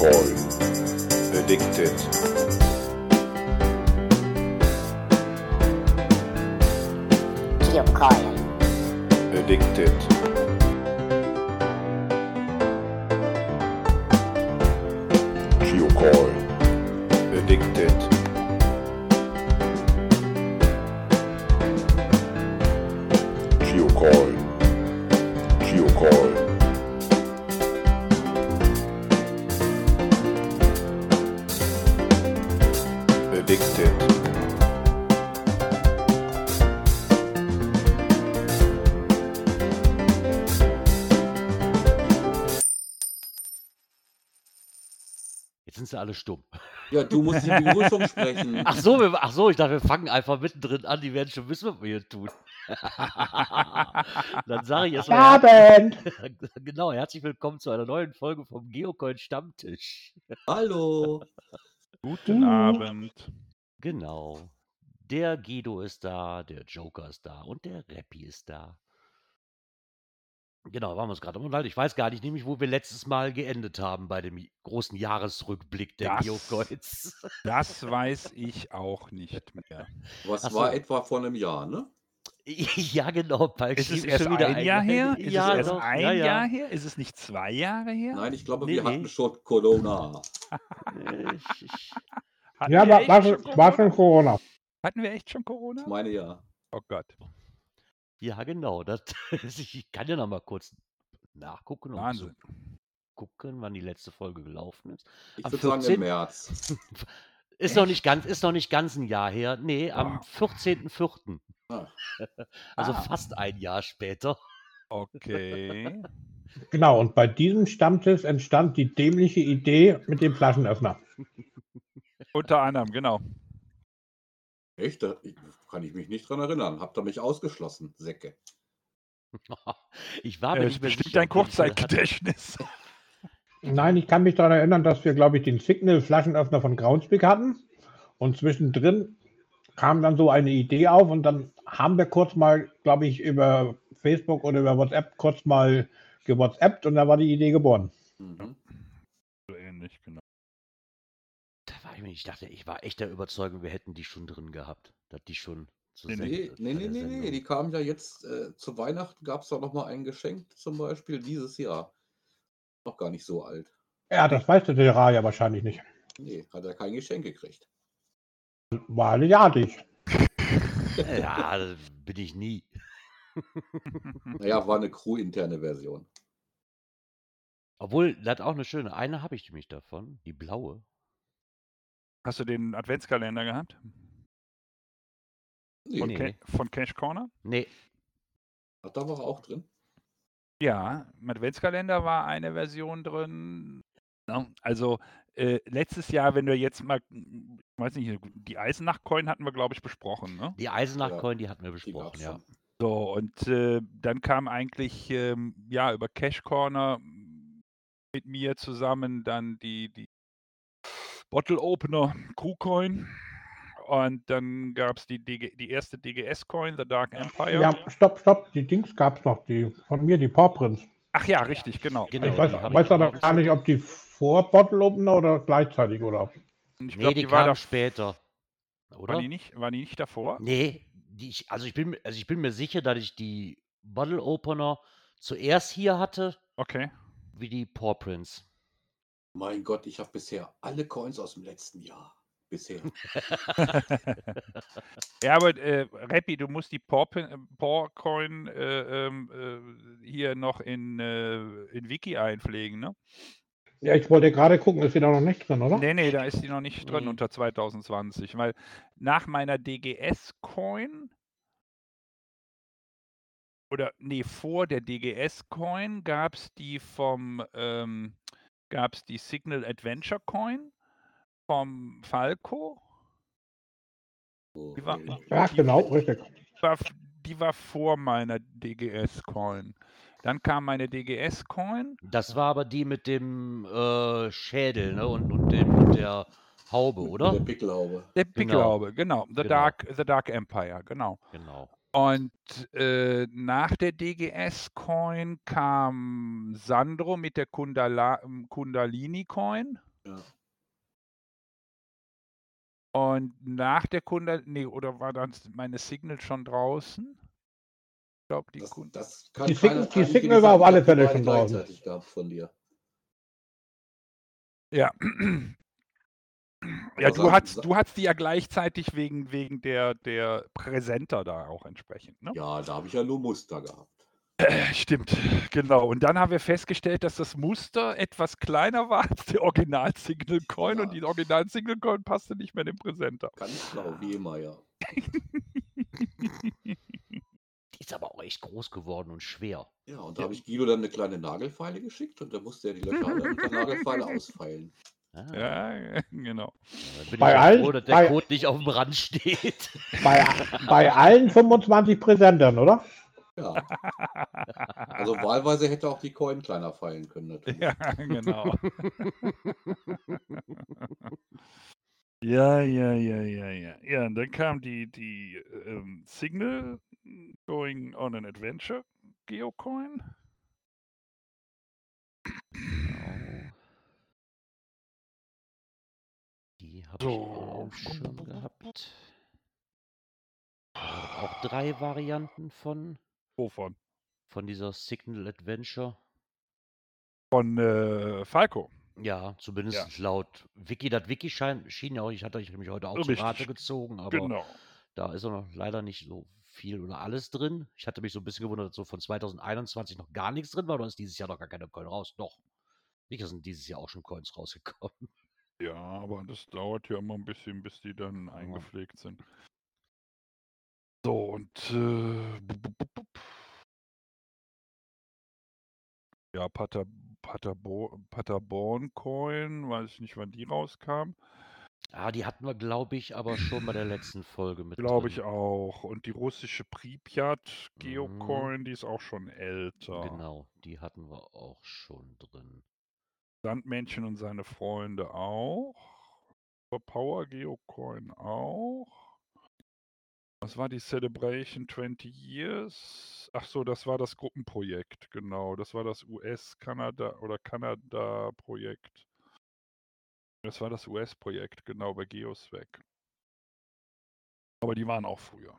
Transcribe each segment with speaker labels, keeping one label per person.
Speaker 1: Geocoin. Addicted.
Speaker 2: Geocoin.
Speaker 1: Addicted.
Speaker 3: Ja, du musst die Begrüßung sprechen.
Speaker 4: Ach so, wir, ach so, ich dachte, wir fangen einfach mittendrin an. Die werden schon wissen, was wir hier tun. Dann sage ich erstmal.
Speaker 5: Abend!
Speaker 4: genau, herzlich willkommen zu einer neuen Folge vom Geocoin Stammtisch.
Speaker 3: Hallo.
Speaker 6: Guten
Speaker 5: Mhm.
Speaker 6: Abend.
Speaker 4: Genau. Der Guido ist da, der Joker ist da und der Rappi ist da. Genau, waren wir uns gerade unterhalten. Ich weiß gar nicht, nämlich, wo wir letztes Mal geendet haben bei dem großen Jahresrückblick der Geocoins.
Speaker 6: Das weiß ich auch nicht mehr.
Speaker 3: Was
Speaker 4: Ach so.
Speaker 3: war etwa vor einem Jahr, ne?
Speaker 4: ja, genau. Palk
Speaker 6: Ist es erst
Speaker 4: schon wieder
Speaker 6: ein Jahr her? Ist
Speaker 4: ja,
Speaker 6: es erst
Speaker 4: doch,
Speaker 6: ein
Speaker 4: ja, ja.
Speaker 6: Jahr her? Ist es nicht zwei Jahre her?
Speaker 3: Nein, ich glaube,
Speaker 4: Nee,
Speaker 3: wir
Speaker 4: nee.
Speaker 3: hatten schon Corona.
Speaker 4: Ich, ich,
Speaker 6: Hatten
Speaker 5: Ja, war, war,
Speaker 6: schon
Speaker 5: war schon
Speaker 6: Corona?
Speaker 5: Corona.
Speaker 6: Hatten wir echt schon Corona?
Speaker 3: Ich meine ja.
Speaker 6: Oh Gott.
Speaker 4: Ja, genau. Das, ich kann ja noch mal kurz nachgucken, um zu
Speaker 6: Wahnsinn.
Speaker 4: gucken, wann die letzte Folge gelaufen ist.
Speaker 3: Ich
Speaker 4: Am
Speaker 3: würde sagen
Speaker 4: 14.
Speaker 3: im März.
Speaker 4: Ist noch nicht ganz, ist noch nicht ganz ein Jahr her. Nee, am
Speaker 6: Ah.
Speaker 4: 14.04.
Speaker 3: Ah.
Speaker 4: Also
Speaker 6: Ah.
Speaker 4: fast ein Jahr später.
Speaker 6: Okay.
Speaker 5: Genau, und bei diesem Stammtisch entstand die dämliche Idee mit dem Flaschenöffner.
Speaker 6: Unter anderem, genau.
Speaker 3: Echt? Ich- kann ich mich nicht dran erinnern. Habt ihr mich ausgeschlossen, Säcke?
Speaker 4: Ich war
Speaker 6: Äh,
Speaker 4: mir
Speaker 6: ist
Speaker 4: nicht
Speaker 6: bestimmt
Speaker 4: hatte.
Speaker 6: Kurzzeitgedächtnis.
Speaker 5: Nein, ich kann mich daran erinnern, dass wir, glaube ich, den Signal-Flaschenöffner von Groundspeak hatten. Und zwischendrin kam dann so eine Idee auf und dann haben wir kurz mal, glaube ich, über Facebook oder über WhatsApp kurz mal gewhatsappt und da war die Idee geboren.
Speaker 3: Mhm.
Speaker 6: So ähnlich, genau.
Speaker 4: Ich mir, ich dachte, ich war echt der Überzeugung, wir hätten die schon drin gehabt. Dass die schon zu
Speaker 6: Nee,
Speaker 3: Nee, nee, nee,
Speaker 4: der
Speaker 3: nee, nee. Die kamen ja jetzt äh, zu Weihnachten. Gab es da noch mal ein Geschenk zum Beispiel dieses Jahr. Noch gar nicht so alt.
Speaker 5: Ja, das weiß der Terra ja wahrscheinlich nicht.
Speaker 3: Nee, hat er kein Geschenk gekriegt.
Speaker 5: War aliatig.
Speaker 4: Ja, das bin ich nie.
Speaker 3: Naja, war eine Crew-interne Version.
Speaker 4: Obwohl, das auch eine schöne. Eine habe ich nämlich davon, die blaue.
Speaker 6: Hast du den Adventskalender gehabt?
Speaker 3: Nee,
Speaker 6: Von,
Speaker 4: Nee.
Speaker 6: Ca von Cash Corner?
Speaker 4: Nee,
Speaker 3: Hat da war er auch drin.
Speaker 6: Ja, im Adventskalender war eine Version drin. Also äh, letztes Jahr, wenn wir jetzt mal, ich weiß nicht, die Eisennacht-Coin hatten wir, glaube ich, besprochen. Ne?
Speaker 4: die Eisenach-Coin, die hatten wir besprochen, ja.
Speaker 6: So, und äh, dann kam eigentlich, ähm, ja, über Cash Corner mit mir zusammen dann die, die Bottle Opener Q-Coin. Und dann gab es die, DG, die erste DGS-Coin, The Dark Empire.
Speaker 5: Ja, stopp, stopp, die Dings gab es noch, die von mir, die Paw Prince.
Speaker 6: Ach ja, richtig, genau.
Speaker 4: Genau.
Speaker 5: ich weiß, weiß aber gar nicht, ob die vor Bottle Opener oder gleichzeitig oder.
Speaker 6: Ich
Speaker 4: Nee,
Speaker 6: glaube,
Speaker 4: die,
Speaker 6: die, war,
Speaker 4: kam
Speaker 6: da,
Speaker 4: später.
Speaker 6: war,
Speaker 4: Oder?
Speaker 6: die nicht, war die nicht davor?
Speaker 4: Nee, die ich, also, ich bin, mir- also ich bin mir sicher, dass ich die Bottle Opener zuerst hier hatte,
Speaker 6: Okay.
Speaker 4: wie die Paw Prince.
Speaker 3: Mein Gott, ich habe bisher alle Coins aus dem letzten Jahr. Bisher.
Speaker 6: Ja, aber äh, Rappi, du musst die äh, Paw-Coin äh, ähm, äh, hier noch in, äh, in Wiki einpflegen, ne?
Speaker 5: Ja, ich wollte gerade gucken, ist sie da noch nicht drin, oder?
Speaker 6: Nee, nee, da ist die noch nicht drin
Speaker 4: Nee.
Speaker 6: unter 2020, weil nach meiner DGS-Coin oder nee, vor der DGS-Coin gab es die vom, ähm, gab es die Signal Adventure Coin vom Falco.
Speaker 3: So,
Speaker 6: Die war-.
Speaker 5: Ja, genau, richtig.
Speaker 6: war, die war vor meiner DGS-Coin. Dann kam meine DGS-Coin.
Speaker 4: Das war aber die mit dem äh, Schädel, ne? Und, und, dem, und der Haube, oder?
Speaker 3: Der Pickelhaube.
Speaker 6: Der
Speaker 4: Genau.
Speaker 6: Pickelhaube, genau. The,
Speaker 4: Genau.
Speaker 6: Dark, The Dark Empire, genau.
Speaker 4: Genau.
Speaker 6: Und äh, nach der DGS-Coin kam Sandro mit der Kundala, ähm, Kundalini-Coin.
Speaker 3: Ja.
Speaker 6: Und nach der Kunde, nee, oder war dann meine Signal schon draußen? Ich glaube, die
Speaker 3: Das,
Speaker 6: Kunde.
Speaker 3: das kann
Speaker 5: Die
Speaker 3: keiner-
Speaker 5: Sig- die Signal war auf alle Fälle schon draußen.
Speaker 3: von dir.
Speaker 6: Ja. Ja,
Speaker 3: Aber
Speaker 6: du hast, du hast die ja gleichzeitig wegen, wegen der, der Präsenter da auch entsprechend, ne?
Speaker 3: Ja, da habe ich ja nur Muster gehabt.
Speaker 6: Äh, Stimmt, genau. Und dann haben wir festgestellt, dass das Muster etwas kleiner war als der Original Signal Coin und
Speaker 3: Ja.
Speaker 6: die Original Signal Coin passte nicht mehr in den Präsenter.
Speaker 3: Ganz schlau, wie immer, ja.
Speaker 4: Die ist aber auch echt groß geworden und schwer.
Speaker 3: Ja, und da habe ich Guido dann eine kleine Nagelfeile geschickt und da musste er die Löcher mit der Nagelfeile ausfeilen.
Speaker 4: Ah,
Speaker 6: Ja, genau.
Speaker 4: bin
Speaker 5: Bei
Speaker 4: ich ja
Speaker 5: allen-
Speaker 4: froh, dass der
Speaker 5: bei-
Speaker 4: Code nicht auf dem Rand steht.
Speaker 5: Bei, bei allen 25 Präsentern, oder?
Speaker 3: Ja, also wahlweise hätte auch die Coin kleiner feilen können natürlich.
Speaker 6: Ja, genau. ja, ja, ja, ja, ja. Ja, und dann kam die, die ähm, Signal Going on an Adventure Geocoin.
Speaker 4: Habe ich auch
Speaker 6: So.
Speaker 4: schon gehabt. Auch drei Varianten von,
Speaker 6: Wovon?
Speaker 4: von dieser Signal Adventure.
Speaker 6: Von äh, Falco.
Speaker 4: Ja, zumindest laut Wiki. Das Wiki schein, schien ja auch, ich hatte nämlich heute auch
Speaker 6: Richtig.
Speaker 4: Rate gezogen, aber
Speaker 6: Genau.
Speaker 4: da ist noch leider nicht so viel oder alles drin. Ich hatte mich so ein bisschen gewundert, dass so von 2021 noch gar nichts drin war, oder ist dieses Jahr noch gar keine Coin raus? Doch. Sicher sind dieses Jahr auch schon Coins rausgekommen.
Speaker 6: Ja, aber das dauert ja immer ein bisschen, bis die dann eingepflegt sind. So, und äh, ja, Pater, Paterbo, Paterborn Coin, weiß ich nicht, wann die rauskam.
Speaker 4: Ah, die hatten wir, glaube ich, aber schon bei der letzten Folge mit
Speaker 6: Glaube ich auch. Und die russische Pripyat Geocoin, die ist auch schon älter.
Speaker 4: Genau, die hatten wir auch schon drin.
Speaker 6: Sandmännchen und seine Freunde auch. Power Geocoin auch. Was war die Celebration 20 Years? Ach so, das war das Gruppenprojekt, genau. Das war das US-Kanada oder Kanada-Projekt. Das war das US-Projekt, genau, bei Geoswag. Aber die waren auch früher.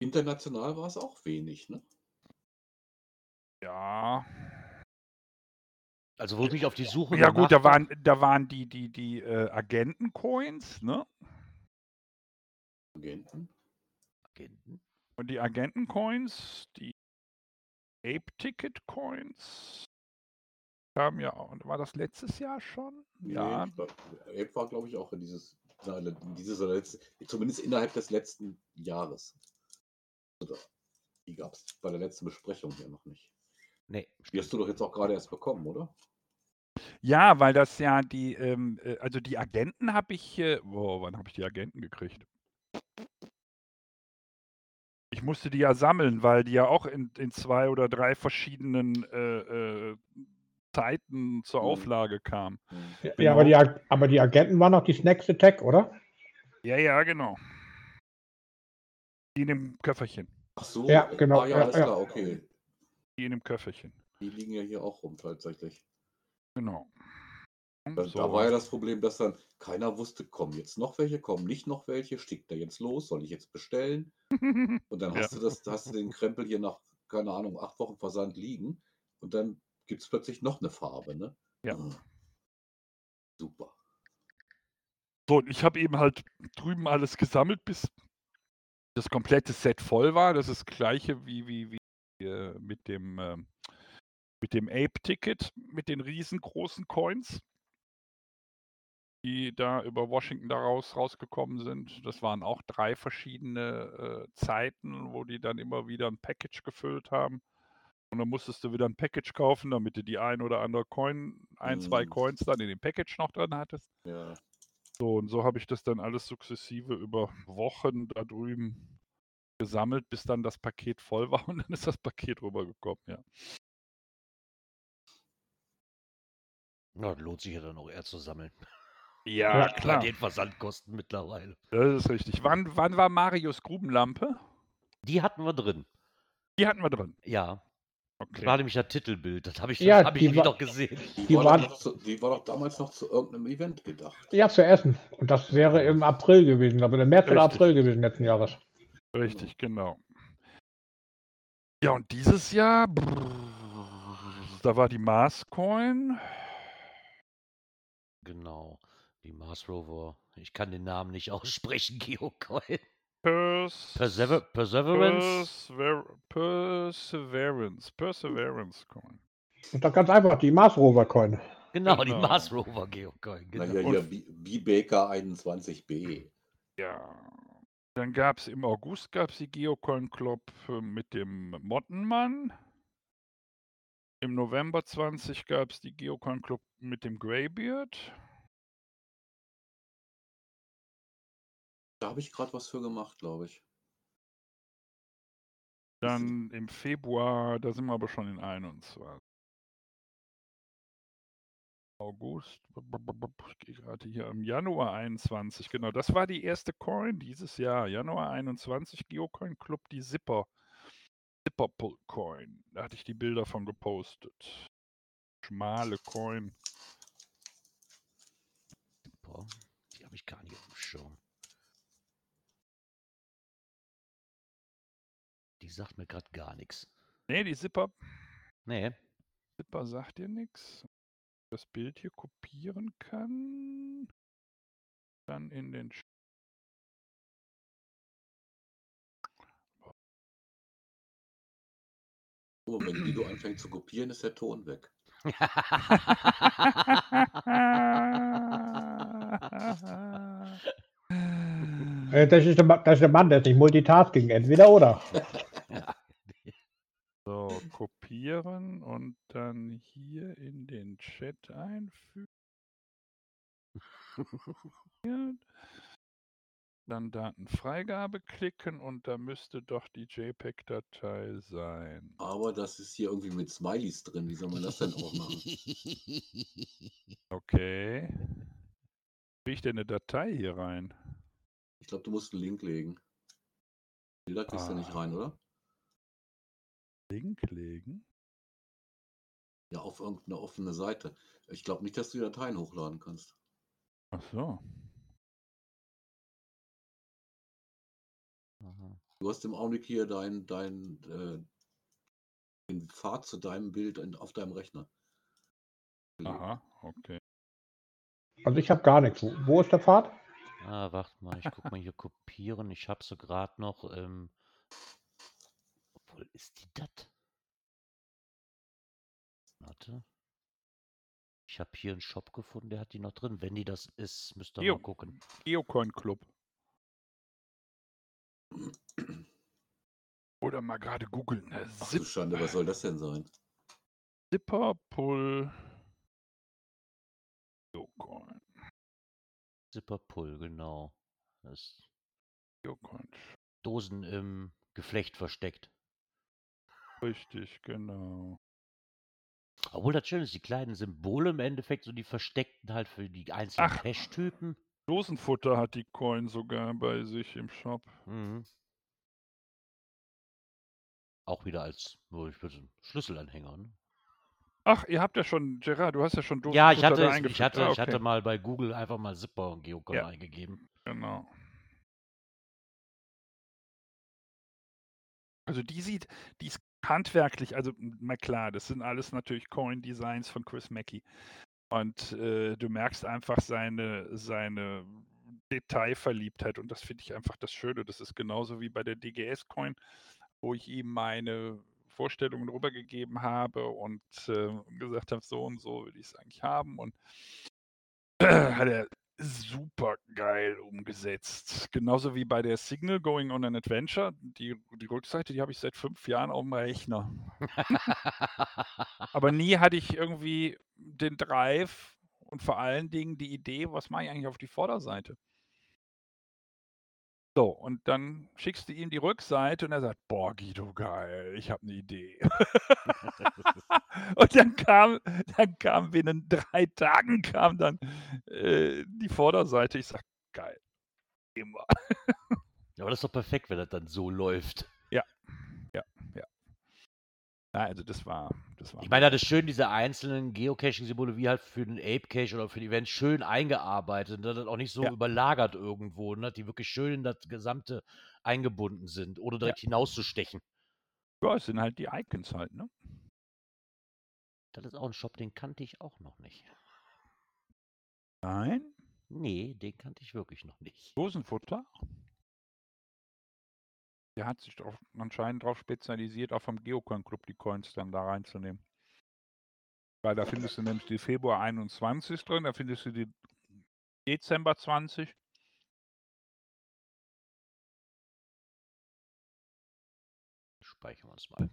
Speaker 3: International war es auch wenig, ne?
Speaker 6: Ja.
Speaker 4: Also, wo ich mich auf die Suche
Speaker 6: Ja gut, da waren, da waren die, die, die äh, Agenten-Coins, ne?
Speaker 3: Agenten.
Speaker 4: Agenten.
Speaker 6: Und die Agenten-Coins, die Ape-Ticket-Coins, kamen ja auch. War das letztes Jahr schon? Ja,
Speaker 3: Nee, ich glaub, Ape war, glaube ich, auch in dieses, in dieses oder letzte, zumindest innerhalb des letzten Jahres. Oder, die gab es bei der letzten Besprechung hier noch nicht.
Speaker 4: Nee,
Speaker 3: Die hast du doch jetzt auch gerade erst bekommen, oder?
Speaker 6: Ja, weil das ja die, ähm, äh, also die Agenten habe ich, äh, boah, wann habe ich die Agenten gekriegt? Ich musste die ja sammeln, weil die ja auch in, in zwei oder drei verschiedenen äh, äh, Zeiten zur
Speaker 3: Mhm.
Speaker 6: Auflage kamen.
Speaker 3: Hm.
Speaker 5: Ja,
Speaker 6: Genau.
Speaker 5: aber, die, Ag- aber die Agenten waren noch die Snacks Attack, oder?
Speaker 6: Ja, ja, genau. Die in dem Köfferchen.
Speaker 3: Ach so,
Speaker 5: Ja, genau,
Speaker 3: Ah, ja,
Speaker 5: ja,
Speaker 3: alles
Speaker 5: ja.
Speaker 3: klar, okay.
Speaker 6: Die in dem Köfferchen.
Speaker 3: Die liegen ja hier auch rum tatsächlich.
Speaker 6: Genau. Und
Speaker 3: Da,
Speaker 6: so.
Speaker 3: war ja das Problem, dass dann keiner wusste, kommen jetzt noch welche, kommen nicht noch welche, schickt er jetzt los, soll ich jetzt bestellen? Und dann hast
Speaker 6: Ja.
Speaker 3: du das, hast du den Krempel hier nach, keine Ahnung, acht Wochen Versand liegen und dann gibt es plötzlich noch eine Farbe, ne?
Speaker 6: Ja.
Speaker 3: Ah. Super.
Speaker 6: So, und ich habe eben halt drüben alles gesammelt, bis das komplette Set voll war. Das ist das gleiche wie, wie, wie äh, mit dem, ähm, mit dem Ape-Ticket, mit den riesengroßen Coins, die da über Washington da raus, rausgekommen sind. Das waren auch drei verschiedene äh, Zeiten, wo die dann immer wieder ein Package gefüllt haben. Und dann musstest du wieder ein Package kaufen, damit du die ein oder andere Coin, ein, zwei
Speaker 3: Mhm.
Speaker 6: Coins dann in dem Package noch drin hattest.
Speaker 3: Ja.
Speaker 6: So, und so habe ich das dann alles sukzessive über Wochen da drüben gesammelt, bis dann das Paket voll war und dann ist das Paket rübergekommen, ja.
Speaker 4: Ja, lohnt sich ja dann auch eher zu sammeln.
Speaker 6: Ja,
Speaker 5: Ja,
Speaker 4: Bei den Versandkosten mittlerweile.
Speaker 6: Das ist richtig. Wann, wann war Marius Grubenlampe?
Speaker 4: Die hatten wir drin.
Speaker 6: Die hatten wir drin.
Speaker 4: Ja. Das
Speaker 6: Okay.
Speaker 4: war nämlich das Titelbild. Das habe ich,
Speaker 5: Ja,
Speaker 4: das hab ich
Speaker 5: war-
Speaker 4: noch gesehen.
Speaker 3: Die,
Speaker 5: Die
Speaker 3: war
Speaker 5: waren-
Speaker 3: doch zu, die war doch damals noch zu irgendeinem Event gedacht.
Speaker 5: Ja, zu essen. Und das wäre im April gewesen, aber im März oder. April gewesen letzten Jahres.
Speaker 6: Richtig, genau. Ja, und dieses Jahr, da war die Mars Coin.
Speaker 4: Genau. Die Mars Rover. Ich kann den Namen nicht aussprechen, Geocoin.
Speaker 6: Pers
Speaker 4: Persever Perseverance.
Speaker 6: Persever Perseverance. Perseverance Coin.
Speaker 5: Und dann ganz einfach die Mars Rover Coin.
Speaker 4: Genau, die
Speaker 6: Genau.
Speaker 4: Mars Rover Geocoin.
Speaker 3: Na
Speaker 4: Genau.
Speaker 3: ja, hier B- B-Baker 21B.
Speaker 6: Ja. Dann gab es im August gab's die Geocoin Club äh, mit dem Mottenmann. Im November 20 gab es die Geocoin Club mit dem Greybeard.
Speaker 3: Da habe ich gerade was für gemacht, glaube ich.
Speaker 6: Dann im Februar, da sind wir aber schon in 21. August, ich gehe gerade hier im Januar 21, genau, das war die erste Coin dieses Jahr, Januar 21, Geocoin Club, die Zipper, Zipperpull Coin, da hatte ich die Bilder von gepostet. Schmale Coin.
Speaker 4: Boah, die habe ich gar nicht auf dem Schirm. Die sagt mir gerade gar nichts.
Speaker 6: Nee, die Zipper,
Speaker 4: Nee.
Speaker 6: Zipper sagt dir nichts. Das Bild hier kopieren kann. Dann in den
Speaker 3: Oh, wenn Guido anfängt zu kopieren, ist der Ton weg.
Speaker 5: Äh, Das ist, der, Ma- das ist der Mann, der ist nicht Multitasking, entweder oder.
Speaker 6: So, kopieren und dann hier in den Chat einfügen. Dann Datenfreigabe klicken und da müsste doch die JPEG-Datei sein.
Speaker 3: Aber das ist hier irgendwie mit Smileys drin. Wie soll man das denn aufmachen?
Speaker 6: Okay. Wie ich denn eine Datei hier rein?
Speaker 3: Ich glaube, du musst einen Link legen. Bilder kriegst du nicht
Speaker 6: Ah.
Speaker 3: rein, oder?
Speaker 6: Link legen?
Speaker 3: Ja, auf irgendeine offene Seite. Ich glaube nicht, dass du die Dateien hochladen kannst.
Speaker 6: Ach so.
Speaker 3: Du hast im Augenblick hier dein, dein, äh, den Pfad zu deinem Bild in, auf deinem Rechner. gelegt.
Speaker 6: Aha, okay.
Speaker 5: Also ich habe gar nichts. Wo, wo ist der Pfad?
Speaker 4: Ah, warte mal, ich guck mal hier kopieren. Ich habe sie gerade noch. Ähm, obwohl, ist die das? Warte. Ich habe hier einen Shop gefunden, der hat die noch drin. Wenn die das ist, müsst ihr
Speaker 6: Jo.
Speaker 4: mal gucken.
Speaker 6: Geocoin Club. Oder mal gerade googeln. ne?
Speaker 3: Ach du Schande, was soll das denn sein?
Speaker 6: Zipper Pull Geocoin.
Speaker 4: Zipper Pull, genau. Das ist
Speaker 6: Geocoin.
Speaker 4: Dosen im Geflecht versteckt.
Speaker 6: Richtig, genau.
Speaker 4: Obwohl das schön ist, die kleinen Symbole im Endeffekt, so die versteckten halt für die einzelnen
Speaker 6: Ach. Dosenfutter hat die Coin sogar bei sich im Shop.
Speaker 4: Mhm. Auch wieder als, nur ich würde Schlüsselanhänger. Ne?
Speaker 6: Ach, ihr habt ja schon, Gerard, du hast ja schon Dosenfutter
Speaker 4: Ja, ich hatte, es, ich, hatte,
Speaker 6: Ah,
Speaker 4: ich hatte
Speaker 6: okay,
Speaker 4: mal bei Google einfach mal Zipper und Geocoin
Speaker 6: Ja.
Speaker 4: eingegeben.
Speaker 6: Genau. Also die sieht, die ist handwerklich, also na klar, das sind alles natürlich Coin-Designs von Chris Mackey. Und äh, du merkst einfach seine, seine Detailverliebtheit und das finde ich einfach das Schöne. Das ist genauso wie bei der DGS-Coin, wo ich ihm meine Vorstellungen rübergegeben habe und äh, gesagt habe, so und so will ich es eigentlich haben. Und hat er super geil umgesetzt. Genauso wie bei der Signal Going on an Adventure. Die, die Rückseite, die habe ich seit fünf Jahren auf dem Rechner. Aber nie hatte ich irgendwie den Drive und vor allen Dingen die Idee, was mache ich eigentlich auf die Vorderseite? So, und dann schickst du ihm die Rückseite und er sagt, boah, Guido, geil, ich habe eine Idee. und dann kam, dann kam binnen drei Tagen kam dann äh, die Vorderseite. Ich sag, geil. Immer.
Speaker 4: Ja, aber das ist doch perfekt, wenn das dann so läuft.
Speaker 6: Ja, also das war, das war.
Speaker 4: Ich meine, das ist schön, diese einzelnen Geocaching-Symbole wie halt für den Ape Cache oder für die Events schön eingearbeitet und dann auch nicht so
Speaker 6: Ja.
Speaker 4: überlagert irgendwo, ne? die wirklich schön in das Gesamte eingebunden sind, ohne direkt hinauszustechen.
Speaker 6: ja, es sind halt die Icons halt, ne?
Speaker 4: Das ist auch ein Shop, den kannte ich auch noch nicht.
Speaker 6: Nein,
Speaker 4: Nee, den kannte ich wirklich noch nicht.
Speaker 6: Dosenfutter. Der hat sich drauf, anscheinend darauf spezialisiert, auch vom Geocoin Club die Coins dann da reinzunehmen. Weil da findest du nämlich die Februar 21 drin, da findest du die Dezember 20.
Speaker 4: Speichern wir uns mal.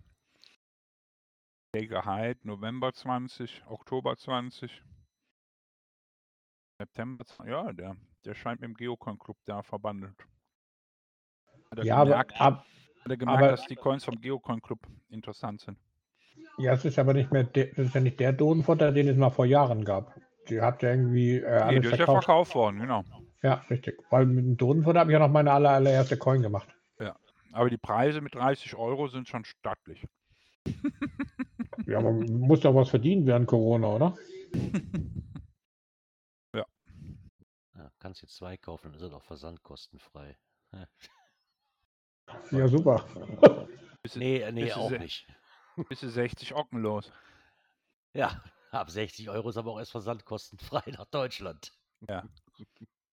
Speaker 6: Hyde, November 20, Oktober 20. September 20. Ja, der, der scheint mit dem Geocoin Club da verbandelt. Hat er
Speaker 5: Ja, aber,
Speaker 6: gemerkt,
Speaker 5: ab,
Speaker 6: hat er gemerkt
Speaker 5: aber-
Speaker 6: dass die Coins vom Geocoin Club interessant sind.
Speaker 5: ja, es ist aber nicht mehr, der, das ist ja nicht der Dodenfutter, den es mal vor Jahren gab. Die hat ja irgendwie äh,
Speaker 6: Nee,
Speaker 5: alles
Speaker 6: der ist ja
Speaker 5: verkauft.
Speaker 6: worden, genau.
Speaker 5: Ja, richtig. Weil mit dem Dodenfutter habe ich ja noch meine aller, allererste Coin gemacht.
Speaker 6: Aber die Preise mit 30 Euro sind schon stattlich.
Speaker 5: Ja, aber muss doch was verdienen während Corona, oder?
Speaker 4: Ja, kannst jetzt zwei kaufen, dann ist er doch versandkostenfrei.
Speaker 5: Ja, super.
Speaker 6: Bist du,
Speaker 4: Nee, nee, auch nicht.
Speaker 6: bist du 60 Ocken los.
Speaker 4: Ja, ab 60 Euro ist aber auch erst versandkostenfrei nach Deutschland.
Speaker 5: Ja,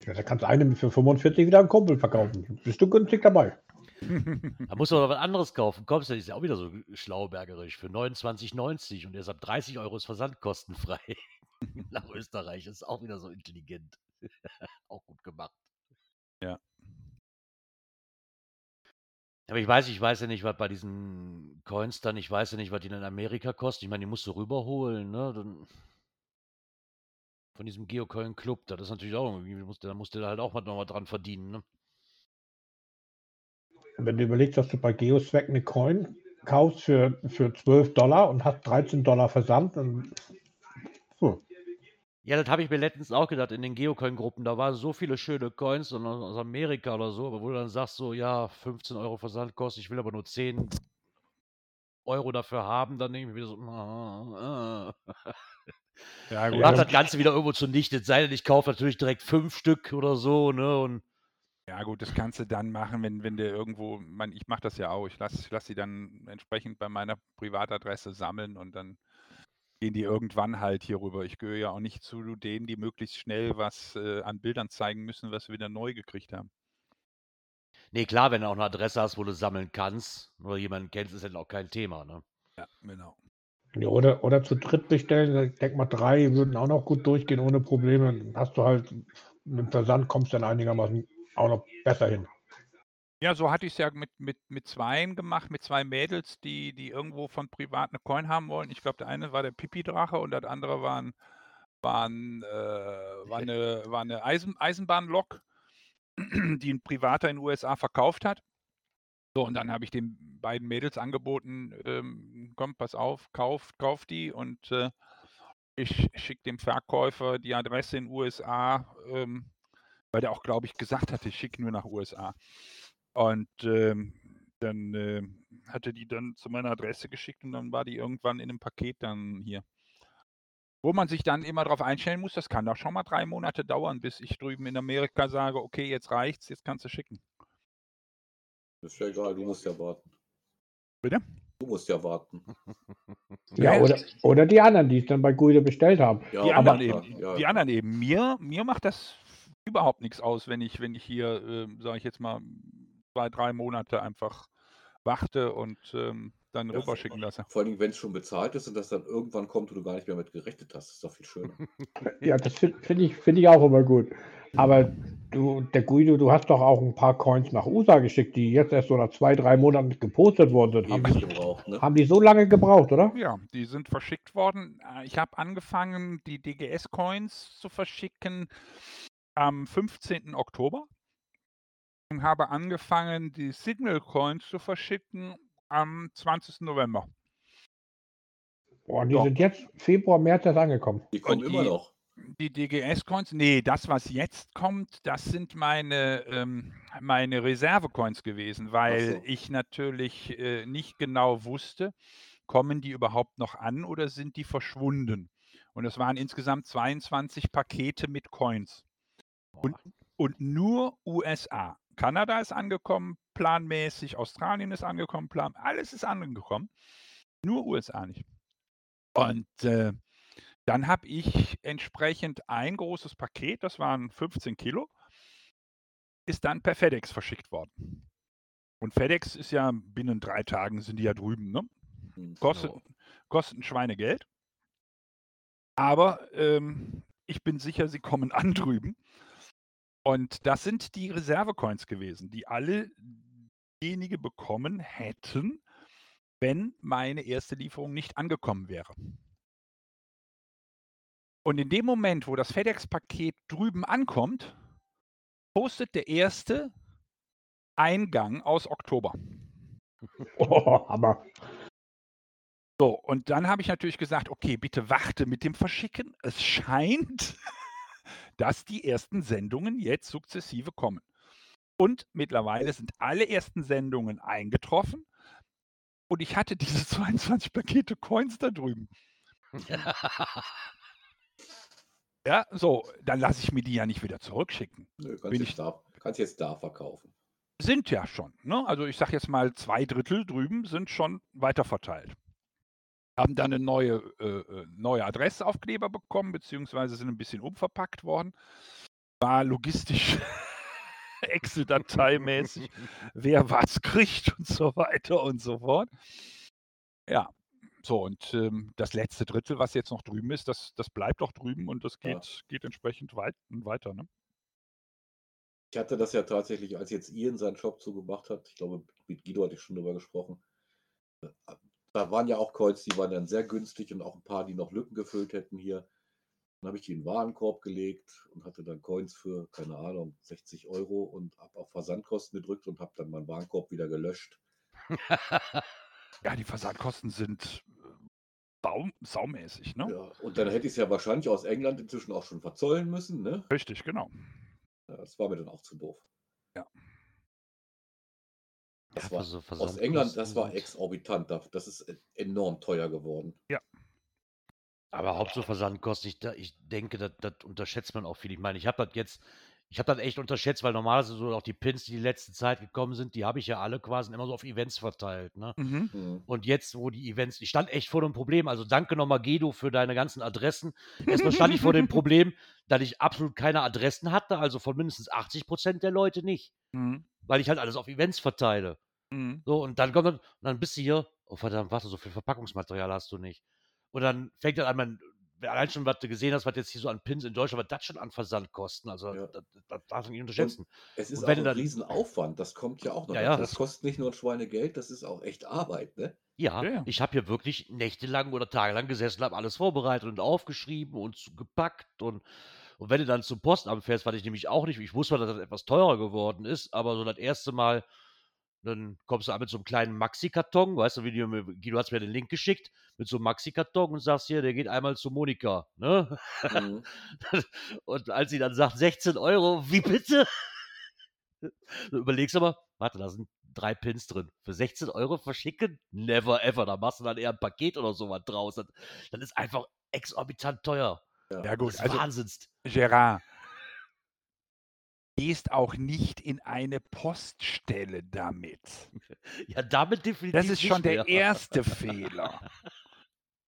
Speaker 5: da kannst du eine für 45 wieder einen Kumpel verkaufen. Bist du günstig dabei?
Speaker 4: Da musst du aber was anderes kaufen. Kommst du, ist ja auch wieder so schlaubergerisch für 29,90 und erst ab 30 Euro ist versandkostenfrei nach Österreich. ist auch wieder so intelligent. auch gut gemacht.
Speaker 6: Ja.
Speaker 4: Aber ich weiß, ich weiß ja nicht, was bei diesen Coins dann, ich weiß ja nicht, was die in Amerika kosten. Ich meine, die musst du rüberholen, ne? Dann von diesem Geocoin Club, das ist natürlich auch irgendwie, da musst du halt auch mal noch mal dran verdienen, ne?
Speaker 5: Wenn du überlegst, dass du bei Geoswag eine Coin kaufst für, für 12 Dollar und hast 13 Dollar Versand, dann so.
Speaker 4: Ja, das habe ich mir letztens auch gedacht in den Geocoin-Gruppen. Da waren so viele schöne Coins und aus Amerika oder so, aber wo du dann sagst, so, ja, 15 Euro Versandkosten, ich will aber nur 10 Euro dafür haben, dann denke ich mir wieder so, ah, ah.
Speaker 6: Ja, gut.
Speaker 4: Macht
Speaker 5: das-
Speaker 4: Ganze wieder irgendwo zunichte. Sei denn, ich kaufe natürlich direkt fünf Stück oder so, ne? Und
Speaker 6: Ja gut, das kannst du dann machen, wenn, wenn du irgendwo, man, ich mache das ja auch, ich lasse ich lass sie dann entsprechend bei meiner Privatadresse sammeln und dann gehen die irgendwann halt hier rüber. Ich gehöre ja auch nicht zu denen, die möglichst schnell was äh, an Bildern zeigen müssen, was wir wieder neu gekriegt haben.
Speaker 4: nee, klar, wenn du auch eine Adresse hast, wo du sammeln kannst oder jemanden kennst, ist das auch kein Thema, ne?
Speaker 6: Ja, genau.
Speaker 5: Ja, oder, oder zu dritt bestellen, ich denke mal, drei würden auch noch gut durchgehen ohne Probleme. Dann Hast du halt mit dem Versand kommst du dann einigermaßen auch noch besser hin.
Speaker 6: Ja, so hatte ich es ja mit, mit, mit zweien gemacht, mit zwei Mädels, die, die irgendwo von privat eine Coin haben wollen. Ich glaube, der eine war der Pipi-Drache und das andere war, ein, war, ein, äh, war eine, war eine Eisen, Eisenbahnlok, die ein Privater in den USA verkauft hat. So, und dann habe ich den beiden Mädels angeboten, ähm, komm, pass auf, kauft, kauft die und äh, ich schicke dem Verkäufer die Adresse in den USA, ähm, weil der auch, glaube ich, gesagt hatte, ich schicke nur nach USA. Und ähm, dann äh, hatte die dann zu meiner Adresse geschickt und dann war die irgendwann in einem Paket dann hier. Wo man sich dann immer darauf einstellen muss, das kann doch schon mal drei Monate dauern, bis ich drüben in Amerika sage, okay, jetzt reicht's, jetzt kannst du schicken.
Speaker 3: Ist ja egal, du musst ja warten.
Speaker 6: Bitte?
Speaker 3: Du musst ja warten.
Speaker 5: Ja, oder, oder die anderen, die es dann bei Guido bestellt haben.
Speaker 3: Ja,
Speaker 6: die
Speaker 5: aber-
Speaker 6: anderen eben,
Speaker 3: ja,
Speaker 6: die anderen eben. Mir, mir macht das überhaupt nichts aus, wenn ich, wenn ich hier, ähm, sage ich jetzt mal, zwei, drei Monate einfach warte und ähm, dann
Speaker 3: Ja,
Speaker 6: rüberschicken lasse.
Speaker 3: Vor allem, wenn es schon bezahlt ist und das dann irgendwann kommt und du gar nicht mehr mit gerechnet hast, ist doch viel schöner.
Speaker 5: Ja, das finde find ich, find ich auch immer gut. Aber du, der Guido, du hast doch auch ein paar Coins nach USA geschickt, die jetzt erst so nach zwei, drei Monaten gepostet worden sind. Haben die,
Speaker 3: ne?
Speaker 5: haben die so lange gebraucht, oder?
Speaker 6: Ja, die sind verschickt worden. Äh, Ich habe angefangen, die DGS-Coins zu verschicken am 15. Oktober habe angefangen, die Signal-Coins zu verschicken am 20. November.
Speaker 5: Boah, die
Speaker 6: Doch.
Speaker 5: sind jetzt Februar, März erst angekommen.
Speaker 3: Die kommen
Speaker 6: Und
Speaker 3: immer
Speaker 6: die-
Speaker 3: noch.
Speaker 6: Die DGS-Coins, nee, das, was jetzt kommt, das sind meine, ähm, meine Reserve-Coins gewesen, weil
Speaker 3: so.
Speaker 6: ich natürlich äh, nicht genau wusste, kommen die überhaupt noch an oder sind die verschwunden? Und es waren insgesamt 22 Pakete mit Coins. Und, und nur USA. Kanada ist angekommen, planmäßig, Australien ist angekommen, plan, alles ist angekommen. Nur USA nicht. Und äh, dann habe ich entsprechend ein großes Paket, das waren 15 Kilo, ist dann per FedEx verschickt worden. Und FedEx ist ja binnen drei Tagen sind die ja drüben, ne?
Speaker 3: Hm.
Speaker 6: Kostet, kostet ein Schweinegeld. Aber ähm, ich bin sicher, sie kommen an drüben. Und das sind die Reservecoins gewesen, die alle diejenigen bekommen hätten, wenn meine erste Lieferung nicht angekommen wäre. Und in dem Moment, wo das FedEx-Paket drüben ankommt, postet der erste Eingang aus Oktober.
Speaker 5: Oh, Hammer.
Speaker 6: So, und dann habe ich natürlich gesagt, okay, bitte warte mit dem Verschicken. Es scheint, dass die ersten Sendungen jetzt sukzessive kommen. Und mittlerweile sind alle ersten Sendungen eingetroffen. Und ich hatte diese 22 Pakete Coins da drüben. Ja, so, dann lasse ich mir die ja nicht wieder zurückschicken.
Speaker 3: Nö, kannst,
Speaker 6: Bin
Speaker 3: jetzt
Speaker 6: ich-
Speaker 3: da, kannst jetzt da verkaufen.
Speaker 6: Sind ja schon. Ne? Also ich sage jetzt mal, zwei Drittel drüben sind schon weiterverteilt. Haben dann eine neue, äh, äh, neue Adressaufkleber bekommen, beziehungsweise sind ein bisschen umverpackt worden. War logistisch Excel-Dateimäßig, wer was kriegt und so weiter und so fort. Ja, so und ähm, das letzte Drittel, was jetzt noch drüben ist, das, das bleibt auch drüben und das
Speaker 3: Ja.
Speaker 6: geht, geht entsprechend weit, weiter. Ne?
Speaker 3: Ich hatte das ja tatsächlich, als jetzt Ian seinen Shop zugemacht hat, ich glaube, mit Guido hatte ich schon drüber gesprochen. Da waren ja auch Coins, die waren dann sehr günstig und auch ein paar, die noch Lücken gefüllt hätten hier. Dann habe ich die in den Warenkorb gelegt und hatte dann Coins für, keine Ahnung, 60 Euro und habe auf Versandkosten gedrückt und habe dann meinen Warenkorb wieder gelöscht.
Speaker 6: Ja, die Versandkosten sind äh, baum, saumäßig, ne?
Speaker 3: Ja, und dann hätte ich es ja wahrscheinlich aus England inzwischen auch schon verzollen müssen. Ne?
Speaker 6: Richtig, genau.
Speaker 3: Ja, Das war mir dann auch zu doof.
Speaker 6: Ja.
Speaker 3: Das
Speaker 4: Ja,
Speaker 3: war,
Speaker 4: Vers-
Speaker 3: aus England, das war exorbitant. da- Das ist enorm teuer geworden.
Speaker 4: Aber Hauptsache Versandkosten, ich, ich denke, das, das unterschätzt man auch viel. Ich meine, ich habe das jetzt, ich habe das echt unterschätzt, weil normalerweise so auch die Pins, die die letzte Zeit gekommen sind, die habe ich ja alle quasi immer so auf Events verteilt. Ne?
Speaker 6: Mhm.
Speaker 3: Hm.
Speaker 4: Und jetzt, wo die Events, ich stand echt vor dem Problem. Also danke nochmal, Gedo, für deine ganzen Adressen. Erstmal stand ich vor dem Problem, dass ich absolut keine Adressen hatte, also von mindestens 80 Prozent der Leute nicht,
Speaker 6: Mhm.
Speaker 4: weil ich halt alles auf Events verteile.
Speaker 6: Mhm.
Speaker 4: So, und dann kommt dann, und dann bist du hier, oh verdammt, warte, so viel Verpackungsmaterial hast du nicht. Und dann fängt dann an, man, allein schon, was du gesehen hast, was jetzt hier so an Pins in Deutschland, was das schon an Versand kosten. Also,
Speaker 3: Ja.
Speaker 4: das, das darf man nicht unterschätzen.
Speaker 3: Es ist
Speaker 4: Und
Speaker 3: auch ein
Speaker 4: dann-
Speaker 3: Riesenaufwand. Das kommt ja auch noch.
Speaker 4: Ja,
Speaker 3: dazu.
Speaker 4: ja.
Speaker 3: Das kostet nicht nur ein Schweinegeld, das ist auch echt Arbeit. Ne?
Speaker 4: Ja,
Speaker 6: Ja, ja.
Speaker 4: ich habe hier wirklich nächtelang oder tagelang gesessen, habe alles vorbereitet und aufgeschrieben und gepackt und, und wenn du dann zum Postamt fährst, was ich nämlich auch nicht, ich wusste, dass das etwas teurer geworden ist, aber so das erste Mal, dann kommst du an mit so einem kleinen Maxi-Karton, weißt du, wie du mir, Guido hat mir den Link geschickt, mit so einem Maxi-Karton und sagst hier, der geht einmal zu Monika, ne?
Speaker 3: Mhm.
Speaker 4: Und als sie dann sagt, 16 Euro, wie bitte? Du überlegst aber, warte, da sind drei Pins drin. Für 16 Euro verschicken? Never ever. Da machst du dann eher ein Paket oder sowas draus. Das, das ist einfach exorbitant teuer.
Speaker 6: Ja
Speaker 4: Das
Speaker 6: gut,
Speaker 4: ist
Speaker 6: also
Speaker 4: Wahnsinns.
Speaker 6: Gerard, gehst auch nicht in eine Poststelle damit.
Speaker 4: Ja, damit definitiv
Speaker 6: Das ist schon der
Speaker 4: mehr.
Speaker 6: erste Fehler.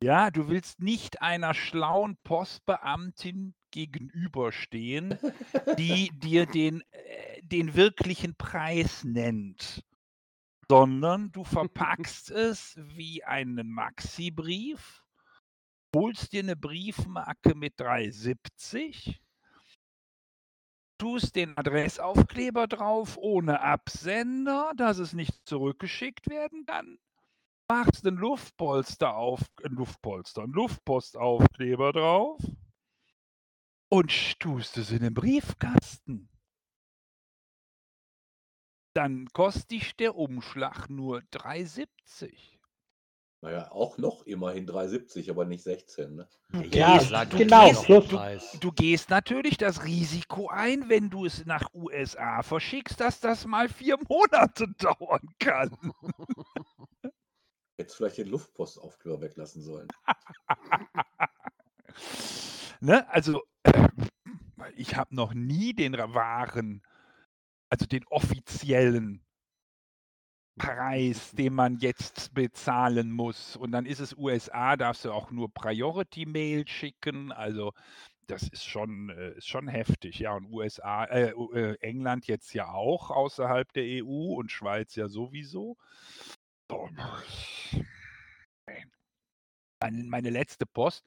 Speaker 6: Ja, du willst nicht einer schlauen Postbeamtin gegenüberstehen, die dir den, äh, den wirklichen Preis nennt, sondern du verpackst es wie einen Maxi-Brief, holst dir eine Briefmarke mit 370, tust den Adressaufkleber drauf ohne Absender, dass es nicht zurückgeschickt werden kann machst einen Luftpolster auf, ein Luftpolster, einen Luftpostaufkleber drauf und tust es in den Briefkasten. Dann kostet dich der Umschlag nur 3,70.
Speaker 3: Naja, auch noch immerhin 3,70, aber nicht 16. Ne?
Speaker 5: Ja,
Speaker 4: ich sag, du
Speaker 5: genau,
Speaker 4: gehst Preis.
Speaker 6: Du gehst natürlich das Risiko ein, wenn du es nach USA verschickst, dass das mal vier Monate dauern kann.
Speaker 3: Jetzt Hättest vielleicht den Luftpostaufkleber weglassen sollen.
Speaker 6: ne? Also, ich habe noch nie den wahren, also den offiziellen Preis, den man jetzt bezahlen muss. Und dann ist es USA, darfst du auch nur Priority-Mail schicken. Also das ist schon, äh, ist schon heftig. Ja, und USA, äh, äh, England jetzt ja auch außerhalb der EU und Schweiz ja sowieso. So. Meine, meine letzte Post,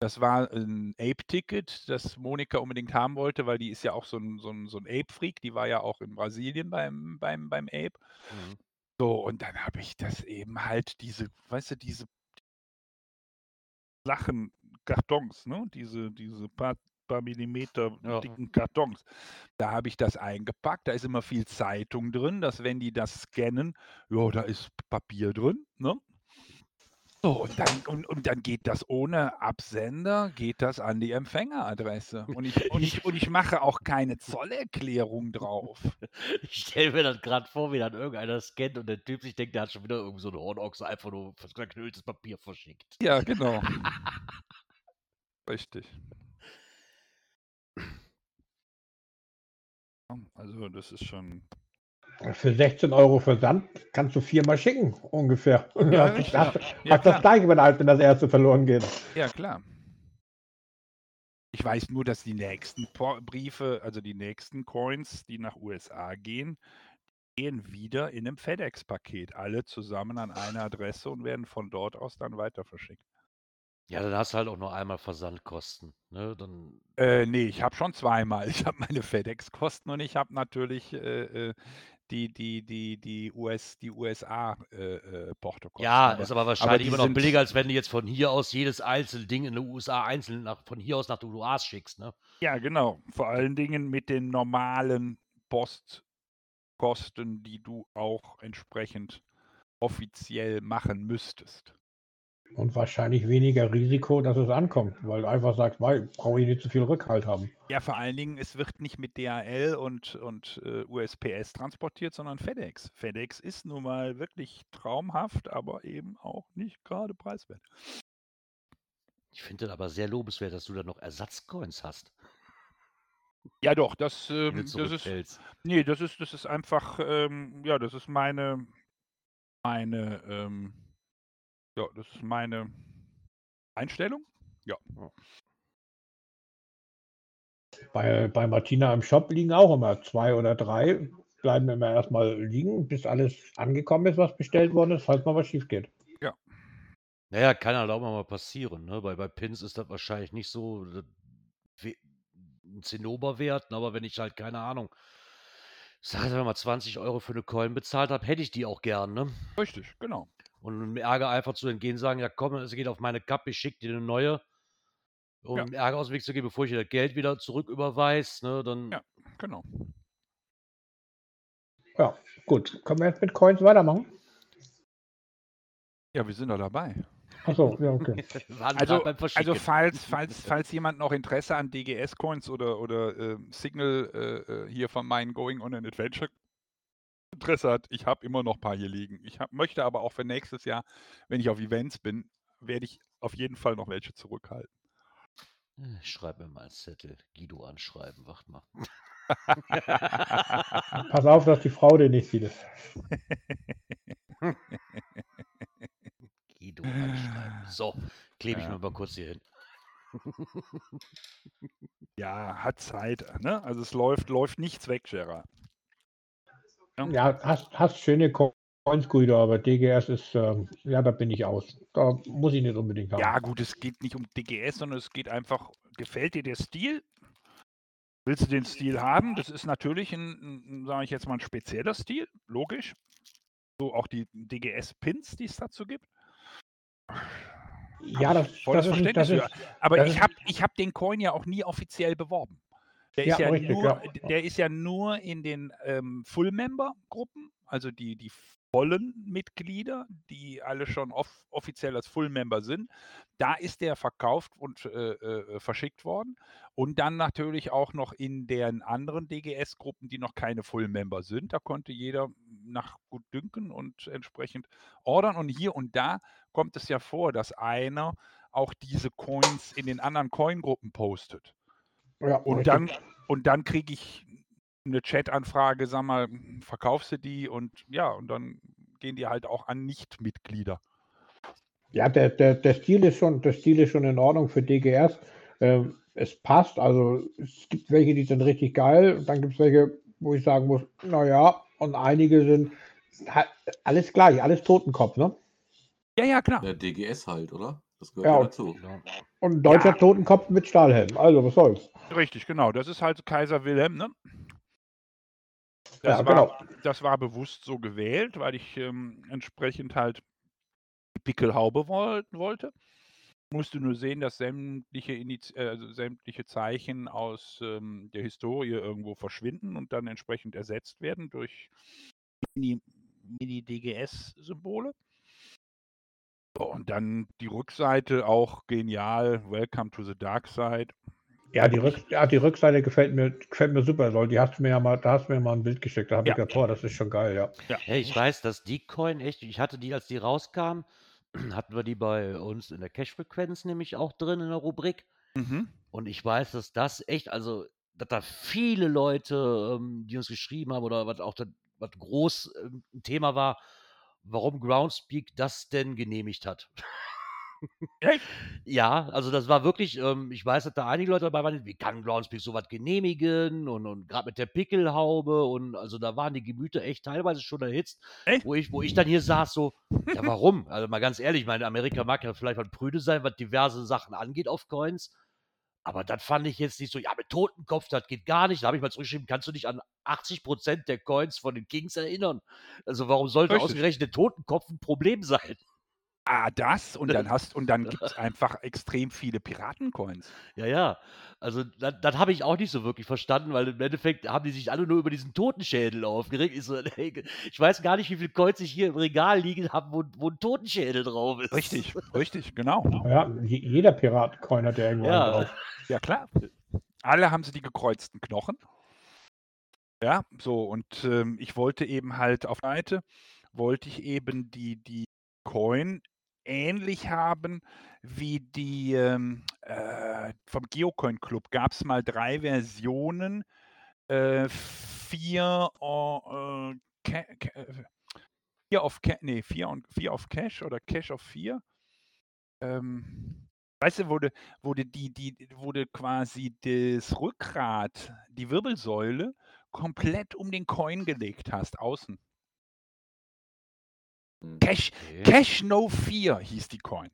Speaker 6: das war ein Ape-Ticket, das Monika unbedingt haben wollte, weil die ist ja auch so ein, so ein, so ein Ape-Freak. Die war ja auch in Brasilien beim, beim, beim Ape.
Speaker 4: Mhm.
Speaker 6: So, und dann habe ich das eben halt diese, weißt du, diese Sachen, Kartons, ne? Diese, diese paar, paar Millimeter
Speaker 4: Ja.
Speaker 6: dicken Kartons. Da habe ich das eingepackt. Da ist immer viel Zeitung drin, dass wenn die das scannen, ja, da ist Papier drin, ne? So, und dann, und, und dann geht das ohne Absender, geht das an die Empfängeradresse. Und ich, und ich, und ich mache auch keine Zollerklärung drauf.
Speaker 4: Ich stelle mir das gerade vor, wie dann irgendeiner scannt und der Typ sich denkt, der hat schon wieder irgend so eine Hornochse einfach nur verknülltes Papier verschickt.
Speaker 6: Ja, genau. Richtig. Also das ist schon.
Speaker 5: Für 16 Euro Versand kannst du viermal schicken, ungefähr. Und
Speaker 6: Ja,
Speaker 5: hast,
Speaker 6: richtig.
Speaker 5: hast,
Speaker 6: Ja,
Speaker 5: hast das gleiche, wenn halt, wenn das erste verloren geht.
Speaker 6: Ja, klar. Ich weiß nur, dass die nächsten Briefe, also die nächsten Coins, die nach USA gehen, gehen wieder in einem FedEx-Paket. Alle zusammen an eine Adresse und werden von dort aus dann weiter verschickt.
Speaker 4: Ja, dann hast du halt auch nur einmal Versandkosten. Ne? Dann,
Speaker 6: Äh, nee, ich habe schon zweimal. Ich habe meine FedEx-Kosten und ich habe natürlich äh, äh, die, die, die, die, US, die USA äh, äh, Portokosten.
Speaker 4: ja,
Speaker 6: Aber-
Speaker 4: ist aber wahrscheinlich
Speaker 6: die
Speaker 4: immer noch billiger, als wenn du jetzt von hier aus jedes einzelne Ding in den USA einzeln nach, von hier aus nach den USA schickst. Ne?
Speaker 6: Ja, genau. Vor allen Dingen mit den normalen Postkosten, die du auch entsprechend offiziell machen müsstest.
Speaker 5: Und wahrscheinlich weniger Risiko, dass es ankommt, weil du einfach sagst, weil brauche ich nicht zu viel Rückhalt haben.
Speaker 6: Ja, vor allen Dingen, es wird nicht mit DHL und, und äh, USPS transportiert, sondern FedEx. FedEx ist nun mal wirklich traumhaft, aber eben auch nicht gerade preiswert.
Speaker 4: Ich finde das aber sehr lobenswert, dass du da noch Ersatzcoins hast,
Speaker 6: Ja, doch, das, ähm, das ist. Nee, das ist, das ist einfach, ähm, ja, das ist meine, meine, ähm, ja, das ist meine Einstellung.
Speaker 5: Bei, bei Martina im Shop liegen auch immer zwei oder drei, bleiben immer erstmal liegen, bis alles angekommen ist, was bestellt worden ist, falls mal was schief geht.
Speaker 4: Naja, kann halt auch mal passieren. Ne? Bei, bei Pins ist das wahrscheinlich nicht so we- ein Zinnoberwert, ne? aber wenn ich halt, keine Ahnung, sag jetzt mal 20 Euro für eine Coin bezahlt habe, hätte ich die auch gern. Ne?
Speaker 6: Richtig, genau.
Speaker 4: Und dem Ärger einfach zu entgehen, sagen, ja komm, es geht auf meine Kappe, ich schicke dir eine neue. Um
Speaker 6: Ja.
Speaker 4: Ärger aus dem Weg zu gehen, bevor ich dir das Geld wieder zurücküberweise, ne, dann
Speaker 6: Ja. Genau.
Speaker 5: Ja, gut. Können wir jetzt mit Coins weitermachen?
Speaker 6: Ja, wir sind da dabei.
Speaker 5: Achso, ja, okay.
Speaker 6: Also, also falls, falls, falls jemand noch Interesse an DGS-Coins oder, oder äh, Signal äh, äh, hier von meinen Going on an Adventure Interesse hat, ich habe immer noch ein paar hier liegen. Ich hab, möchte aber auch für nächstes Jahr, wenn ich auf Events bin, werde ich auf jeden Fall noch welche zurückhalten.
Speaker 4: Ich schreibe mir mal einen Zettel. Guido anschreiben, wacht mal.
Speaker 5: Pass auf, dass die Frau den nicht sieht.
Speaker 4: Guido anschreiben. So, klebe ich
Speaker 6: Ja.
Speaker 4: mir mal kurz hier hin.
Speaker 6: Ja, hat Zeit. Ne? Also es läuft, läuft nichts weg, Gerard.
Speaker 5: Ja, hast, hast schöne Coins, Guido, aber DGS ist, ähm, ja, da bin ich aus. Da muss ich nicht unbedingt haben.
Speaker 6: Ja, gut, es geht nicht um DGS, sondern es geht einfach, gefällt dir der Stil? Willst du den Stil haben? Das ist natürlich ein, ein sage ich jetzt mal, ein spezieller Stil, logisch. So auch die DGS-Pins, die es dazu gibt.
Speaker 5: ja das, das, ist, das ist.
Speaker 6: Aber
Speaker 5: das
Speaker 6: ich habe ich hab den Coin ja auch nie offiziell beworben. Der
Speaker 5: Ja,
Speaker 6: ist ja,
Speaker 5: richtig,
Speaker 6: nur,
Speaker 5: ja.
Speaker 6: der ist ja nur in den ähm, Full-Member-Gruppen, also die, die vollen Mitglieder, die alle schon off offiziell als Full Member sind. Da ist der verkauft und äh, äh, verschickt worden. Und dann natürlich auch noch in den anderen DGS-Gruppen, die noch keine Full Member sind. Da konnte jeder nach gut dünken und entsprechend ordern. Und hier und da kommt es ja vor, dass einer auch diese Coins in den anderen Coin-Gruppen postet.
Speaker 5: Ja,
Speaker 6: Und dann, und dann kriege ich eine Chat-Anfrage, sag mal, verkaufst du die? Und ja, und dann gehen die halt auch an Nichtmitglieder.
Speaker 5: Ja, der, der, der, Stil ist schon, der Stil ist schon in Ordnung für DGS. Ähm, es passt, also es gibt welche, die sind richtig geil. Und dann gibt es welche, wo ich sagen muss, naja, und einige sind halt alles gleich, alles Totenkopf, ne?
Speaker 6: Ja, ja, klar.
Speaker 3: Der DGS halt, oder? Das gehört
Speaker 5: Ja,
Speaker 3: ja,
Speaker 5: und-
Speaker 3: dazu.
Speaker 4: Genau.
Speaker 5: Und ein deutscher
Speaker 6: Ja.
Speaker 5: Totenkopf mit Stahlhelm. Also, was soll's?
Speaker 6: Richtig, genau. Das ist halt Kaiser Wilhelm, ne?
Speaker 5: Ja,
Speaker 6: Das,
Speaker 5: genau.
Speaker 6: war, das war bewusst so gewählt, weil ich ähm, entsprechend halt die Pickelhaube woll wollte. Musste nur sehen, dass sämtliche, Iniz äh, also sämtliche Zeichen aus ähm, der Historie irgendwo verschwinden und dann entsprechend ersetzt werden durch Mini- Mini-DGS-Symbole. So, und dann die Rückseite auch genial. Welcome to the Dark Side.
Speaker 5: Ja, die, Rück, ja, die Rückseite gefällt mir, gefällt mir super. Die hast du mir ja mal, da hast du mir mal ein Bild geschickt. Da habe
Speaker 6: Ja.
Speaker 5: ich gedacht, boah, das ist schon geil, ja.
Speaker 4: Hey, ich weiß, dass die Coin echt, ich hatte die, als die rauskam, hatten wir die bei uns in der Cash-Frequenz nämlich auch drin in der Rubrik.
Speaker 6: Mhm.
Speaker 4: Und ich weiß, dass das echt, also, dass da viele Leute, ähm, die uns geschrieben haben oder was auch da, was groß ähm, ein Thema war, warum Groundspeak das denn genehmigt hat.
Speaker 6: Echt?
Speaker 4: Ja, also das war wirklich, ähm, ich weiß, dass da einige Leute dabei waren, wie kann Groundspeak sowas genehmigen und, und gerade mit der Pickelhaube und also da waren die Gemüter echt teilweise schon erhitzt,
Speaker 6: Echt?
Speaker 4: wo ich, wo ich dann hier saß so, ja warum? Also mal ganz ehrlich, ich meine, Amerika mag ja vielleicht was prüde sein, was diverse Sachen angeht auf Coins, aber das fand ich jetzt nicht so, ja mit Totenkopf, das geht gar nicht, da habe ich mal zurückgeschrieben, kannst du dich an 80% der Coins von den Kings erinnern? Also warum sollte
Speaker 6: Richtig.
Speaker 4: ausgerechnet Totenkopf ein Problem sein?
Speaker 6: Ah, das und dann hast und dann gibt es einfach extrem viele Piratencoins.
Speaker 4: Ja, ja. Also, das, das habe ich auch nicht so wirklich verstanden, weil im Endeffekt haben die sich alle nur über diesen Totenschädel aufgeregt. Ich, so, ey, ich weiß gar nicht, wie viele Coins ich hier im Regal liegen habe, wo, wo ein Totenschädel drauf ist.
Speaker 6: Richtig, richtig, genau.
Speaker 5: Ja, je- jeder Piratencoin hat ja irgendwo einen
Speaker 4: Ja.
Speaker 5: drauf.
Speaker 6: Ja, klar. Alle haben sie die gekreuzten Knochen. Ja, so, und ähm, ich wollte eben halt auf der Seite, wollte ich eben die, die Coin ähnlich haben wie die ähm, äh, vom Geocoin Club. Gab es mal drei Versionen. Äh, vier, Ca äh, vier auf Ca nee, vier, und, vier auf Cash oder Cash auf vier. Ähm, weißt du, wurde, wurde, die, die, wurde quasi das Rückgrat, die Wirbelsäule, komplett um den Coin gelegt hast, außen.
Speaker 3: Hm.
Speaker 6: Cash,
Speaker 4: Okay.
Speaker 6: Cash No 4 hieß die Coin.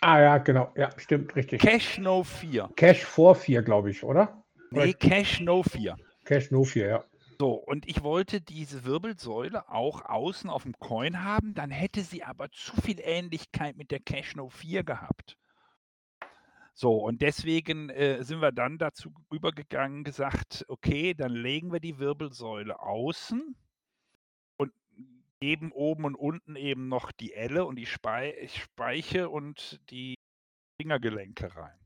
Speaker 5: Ah ja, genau. Ja, stimmt, richtig.
Speaker 6: Cash No 4.
Speaker 5: Cash vor 4, glaube ich, oder?
Speaker 6: Nee, Cash No 4.
Speaker 5: Cash no 4, ja.
Speaker 6: So, und ich wollte diese Wirbelsäule auch außen auf dem Coin haben, dann hätte sie aber zu viel Ähnlichkeit mit der Cash No 4 gehabt. So, und deswegen äh, sind wir dann dazu übergegangen, gesagt, okay, dann legen wir die Wirbelsäule außen geben oben und unten eben noch die Elle und die Spei Speiche und die Fingergelenke rein.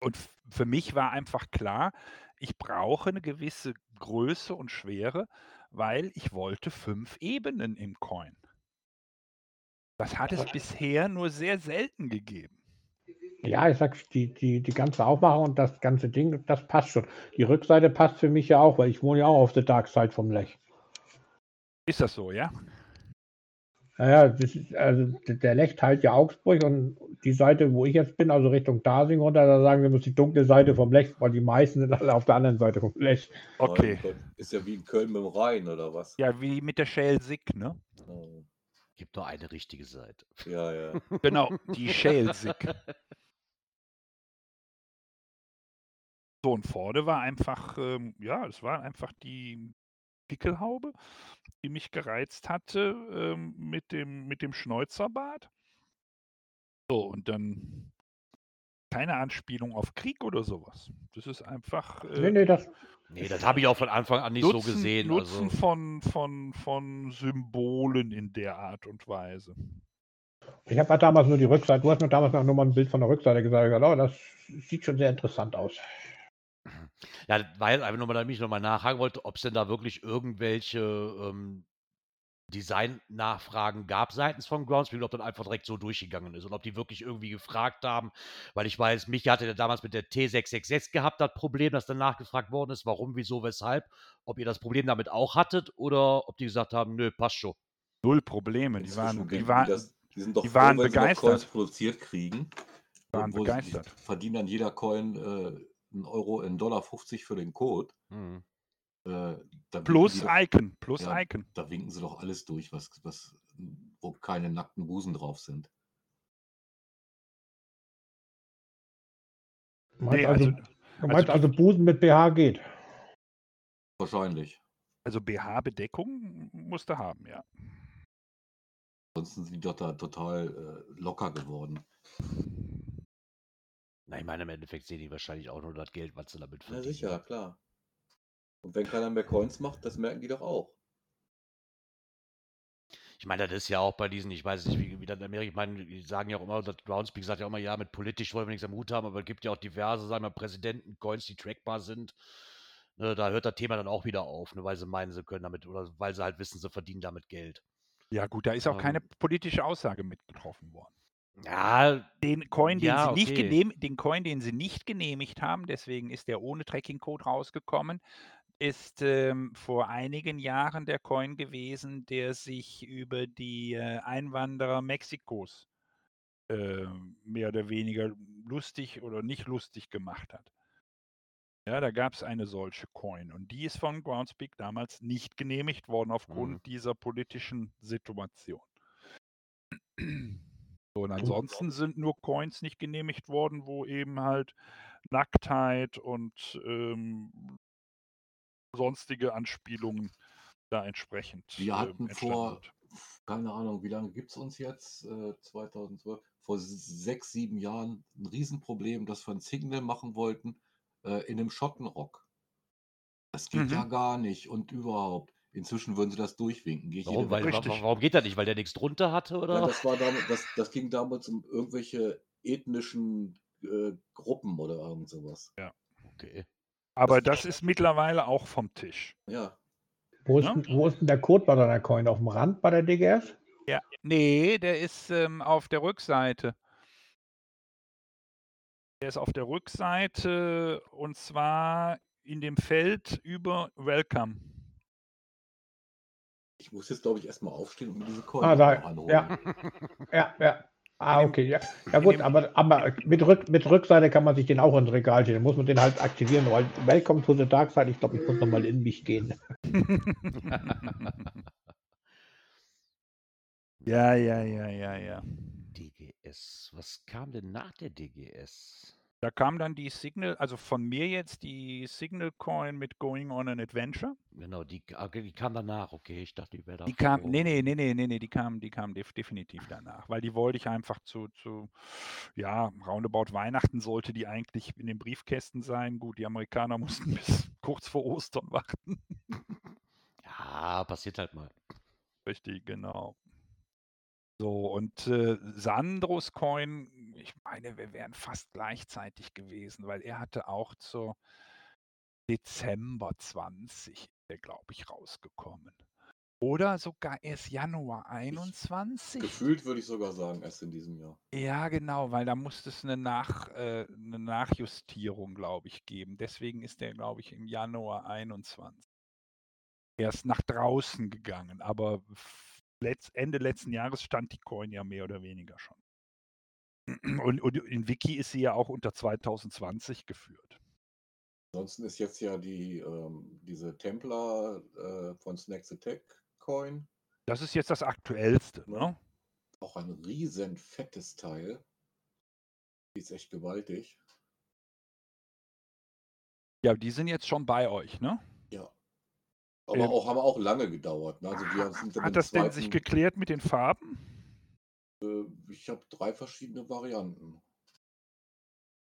Speaker 6: Und für mich war einfach klar, ich brauche eine gewisse Größe und Schwere, weil ich wollte fünf Ebenen im Coin. Das hat es bisher nur sehr selten gegeben.
Speaker 5: Ja, ich sag, die, die, die ganze Aufmachung und das ganze Ding, das passt schon. Die Rückseite passt für mich ja auch, weil ich wohne ja auch auf der Dark Side vom Lech.
Speaker 6: Ist das so, ja?
Speaker 5: Naja, das ist, also der Lech teilt ja Augsburg und die Seite, wo ich jetzt bin, also Richtung Dasing runter, da sagen wir, muss die dunkle Seite vom Lech, weil die meisten sind alle auf der anderen Seite vom Lech.
Speaker 6: Okay.
Speaker 3: Ist ja wie in Köln mit dem Rhein, oder was?
Speaker 6: Ja, wie mit der Shell Sig, ne?
Speaker 3: Oh,
Speaker 4: Gibt nur eine richtige Seite.
Speaker 3: Ja, ja.
Speaker 6: Genau, die Shell Sig. So, und vorne war einfach, ähm, ja, es war einfach die Pickelhaube, die mich gereizt hatte ähm, mit dem, mit dem Schnäuzerbart. So, und dann keine Anspielung auf Krieg oder sowas. Das ist einfach
Speaker 5: Nee,
Speaker 6: äh,
Speaker 5: nee, das,
Speaker 4: Nee, das habe ich auch von Anfang an nicht so
Speaker 6: Nutzen,
Speaker 4: gesehen.
Speaker 6: Nutzen
Speaker 4: Also,
Speaker 6: von, von, von Symbolen in der Art und Weise.
Speaker 5: ich habe ja damals nur die Rückseite, du hast mir damals noch nur mal ein Bild von der Rückseite gesagt, oh, das sieht schon sehr interessant aus.
Speaker 4: Ja, weil einfach nur mal, damit ich nochmal nachhaken wollte, ob es denn da wirklich irgendwelche ähm, Design-Nachfragen gab seitens von Groundspeak, ob dann einfach direkt so durchgegangen ist und ob die wirklich irgendwie gefragt haben, weil ich weiß, Michi hatte ja damals mit der T666 gehabt, das Problem, das dann nachgefragt worden ist, warum, wieso, weshalb, ob ihr das Problem damit auch hattet oder ob die gesagt haben, nö, passt schon.
Speaker 6: Null Probleme. Die waren, die waren,
Speaker 3: das, die sind doch
Speaker 6: die
Speaker 3: froh,
Speaker 6: waren begeistert.
Speaker 3: Coins produziert kriegen.
Speaker 6: waren
Speaker 3: wo sie-
Speaker 6: begeistert.
Speaker 3: Die verdienen dann jeder Coin äh, einen Euro, einen Dollar 50 für den Code.
Speaker 4: Hm.
Speaker 3: Äh, da winken
Speaker 6: Plus
Speaker 3: doch,
Speaker 6: Icon, plus
Speaker 3: Ja.
Speaker 6: Icon.
Speaker 3: da winken sie doch alles durch, was, was, wo keine nackten Busen drauf sind.
Speaker 5: Du meinst,
Speaker 6: Nee,
Speaker 5: also,
Speaker 6: also,
Speaker 5: du meinst
Speaker 6: die-
Speaker 5: also Busen mit BH geht.
Speaker 3: Wahrscheinlich.
Speaker 6: also BH-Bedeckung musst du haben, ja.
Speaker 3: Ansonsten sind die doch da total äh, locker geworden.
Speaker 4: Na, ich meine, im Endeffekt sehen die wahrscheinlich auch nur das Geld, was sie damit
Speaker 3: Ja,
Speaker 4: verdienen.
Speaker 3: sicher, klar. Und wenn keiner mehr Coins macht, das merken die doch auch.
Speaker 4: Ich meine, das ist ja auch bei diesen, ich weiß nicht, wie, wie das in Amerika, ich meine, die sagen ja auch immer, das Groundspeak sagt ja auch immer, ja, mit politisch wollen wir nichts am Hut haben, aber es gibt ja auch diverse, sagen wir, Präsidenten-Coins, die trackbar sind. Ne, da hört das Thema dann auch wieder auf, ne, weil sie meinen, sie können damit, oder weil sie halt wissen, sie verdienen damit Geld.
Speaker 6: Ja, gut, da ist auch keine
Speaker 4: Ähm.
Speaker 6: politische Aussage mit getroffen worden.
Speaker 4: Ja,
Speaker 6: Den Coin, den,
Speaker 4: Ja,
Speaker 6: sie nicht
Speaker 4: okay.
Speaker 6: genehm, den Coin, den sie nicht genehmigt haben, deswegen ist der ohne Tracking-Code rausgekommen, ist ähm, vor einigen Jahren der Coin gewesen, der sich über die äh, Einwanderer Mexikos äh, mehr oder weniger lustig oder nicht lustig gemacht hat. Ja, da gab es eine solche Coin und die ist von Groundspeak damals nicht genehmigt worden aufgrund
Speaker 4: Mhm.
Speaker 6: dieser politischen Situation. Und ansonsten sind nur Coins nicht genehmigt worden, wo eben halt Nacktheit und ähm, sonstige Anspielungen da entsprechend
Speaker 3: Wir hatten
Speaker 6: entstanden
Speaker 3: vor, keine Ahnung, wie lange gibt es uns jetzt? Äh, 2012, vor sechs, sieben Jahren ein Riesenproblem, dass wir ein Signal machen wollten äh, in einem Schottenrock. Das geht ja
Speaker 6: Mhm.
Speaker 3: gar nicht und überhaupt. Inzwischen würden sie das durchwinken. Gehe
Speaker 4: warum, weil, warum geht das nicht? Weil der nichts drunter hatte,
Speaker 3: Ja,
Speaker 4: oder?
Speaker 3: das, war damals, das, das ging damals um irgendwelche ethnischen äh, Gruppen oder irgend sowas.
Speaker 4: Okay.
Speaker 6: Aber das ist mittlerweile auch vom Tisch.
Speaker 3: Ja,
Speaker 5: Wo ist,
Speaker 6: Ja.
Speaker 5: denn, wo ist denn der Code bei deiner Coin? Auf dem Rand bei der DGS?
Speaker 6: Ja. Nee, der ist ähm, auf der Rückseite. Der ist auf der Rückseite und zwar in dem Feld über Welcome.
Speaker 3: Ich muss jetzt, glaube ich, erstmal aufstehen und mir diese Coin
Speaker 5: Ah, da,
Speaker 3: anholen.
Speaker 5: ja. Ja, ja. Ah, okay, ja. Ja gut, aber, aber mit, Rück, mit Rückseite kann man sich den auch ins Regal stellen. Dann muss man den halt aktivieren, weil Welcome to the Dark Side, ich glaube, ich muss nochmal in mich gehen.
Speaker 6: ja, ja, ja, ja, ja.
Speaker 4: DGS. Was kam denn nach der DGS?
Speaker 6: Da kam dann die Signal, also von mir jetzt die Signal Coin mit Going on an Adventure.
Speaker 4: Genau, die, ah, die kam danach. Okay, ich dachte, die wäre da.
Speaker 6: Die kam, nee, nee, nee, nee, nee, nee, die kam, die kam def definitiv danach, weil die wollte ich einfach zu, zu, ja, roundabout Weihnachten sollte die eigentlich in den Briefkästen sein. Gut, die Amerikaner mussten bis kurz vor Ostern warten.
Speaker 4: Ja, passiert halt mal.
Speaker 6: Richtig, genau. So, und äh, Sandros Coin, ich meine, wir wären fast gleichzeitig gewesen, weil er hatte auch zur Dezember 20, der glaube ich, rausgekommen. Oder sogar erst Januar 21.
Speaker 3: Gefühlt würde ich sogar sagen, erst in diesem Jahr.
Speaker 6: Ja, genau, weil da musste es eine, Nach, äh, eine Nachjustierung, glaube ich, geben. Deswegen ist der, glaube ich, im Januar 21 erst nach draußen gegangen. Aber f- letz, Ende letzten Jahres stand die Coin ja mehr oder weniger schon. Und, und in Wiki ist sie ja auch unter 2020 geführt.
Speaker 3: Ansonsten ist jetzt ja die, ähm, diese Templar äh, von Snacks Attack Coin
Speaker 6: Das ist jetzt das aktuellste.
Speaker 3: Ja.
Speaker 6: Ne?
Speaker 3: auch ein riesen fettes Teil. Die ist echt gewaltig.
Speaker 6: Ja, die sind jetzt schon bei euch, ne?
Speaker 3: Aber
Speaker 6: Ähm,
Speaker 3: auch, haben auch lange gedauert. Ne? Also
Speaker 6: Hat das denn sich
Speaker 3: zweiten-
Speaker 6: geklärt mit den Farben?
Speaker 3: Äh, ich habe drei verschiedene Varianten.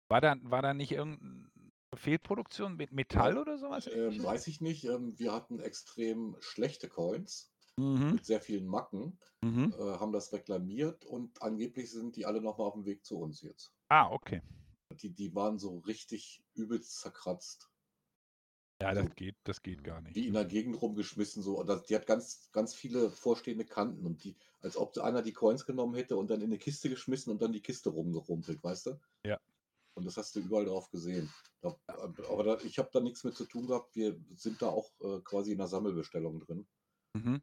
Speaker 6: War da, war da nicht irgendeine Fehlproduktion mit Metall oder sowas?
Speaker 3: Ähm, weiß ich nicht. Ähm, wir hatten extrem schlechte Coins
Speaker 6: Mhm.
Speaker 3: mit sehr vielen Macken,
Speaker 6: Mhm.
Speaker 3: äh, haben das reklamiert und angeblich sind die alle nochmal auf dem Weg zu uns jetzt.
Speaker 6: Ah, okay.
Speaker 3: Die, die waren so richtig übelst zerkratzt.
Speaker 6: Ja, das
Speaker 3: So.
Speaker 6: geht, das geht gar nicht.
Speaker 3: Wie in der Gegend rumgeschmissen. So. Und das, die hat ganz, ganz viele vorstehende Kanten. Und die, als ob einer die Coins genommen hätte und dann in eine Kiste geschmissen und dann die Kiste rumgerumpelt, weißt du?
Speaker 6: Ja.
Speaker 3: Und das hast du überall drauf gesehen. Da, aber da, ich habe da nichts mit zu tun gehabt. Wir sind da auch äh, quasi in der Sammelbestellung drin.
Speaker 6: Mhm.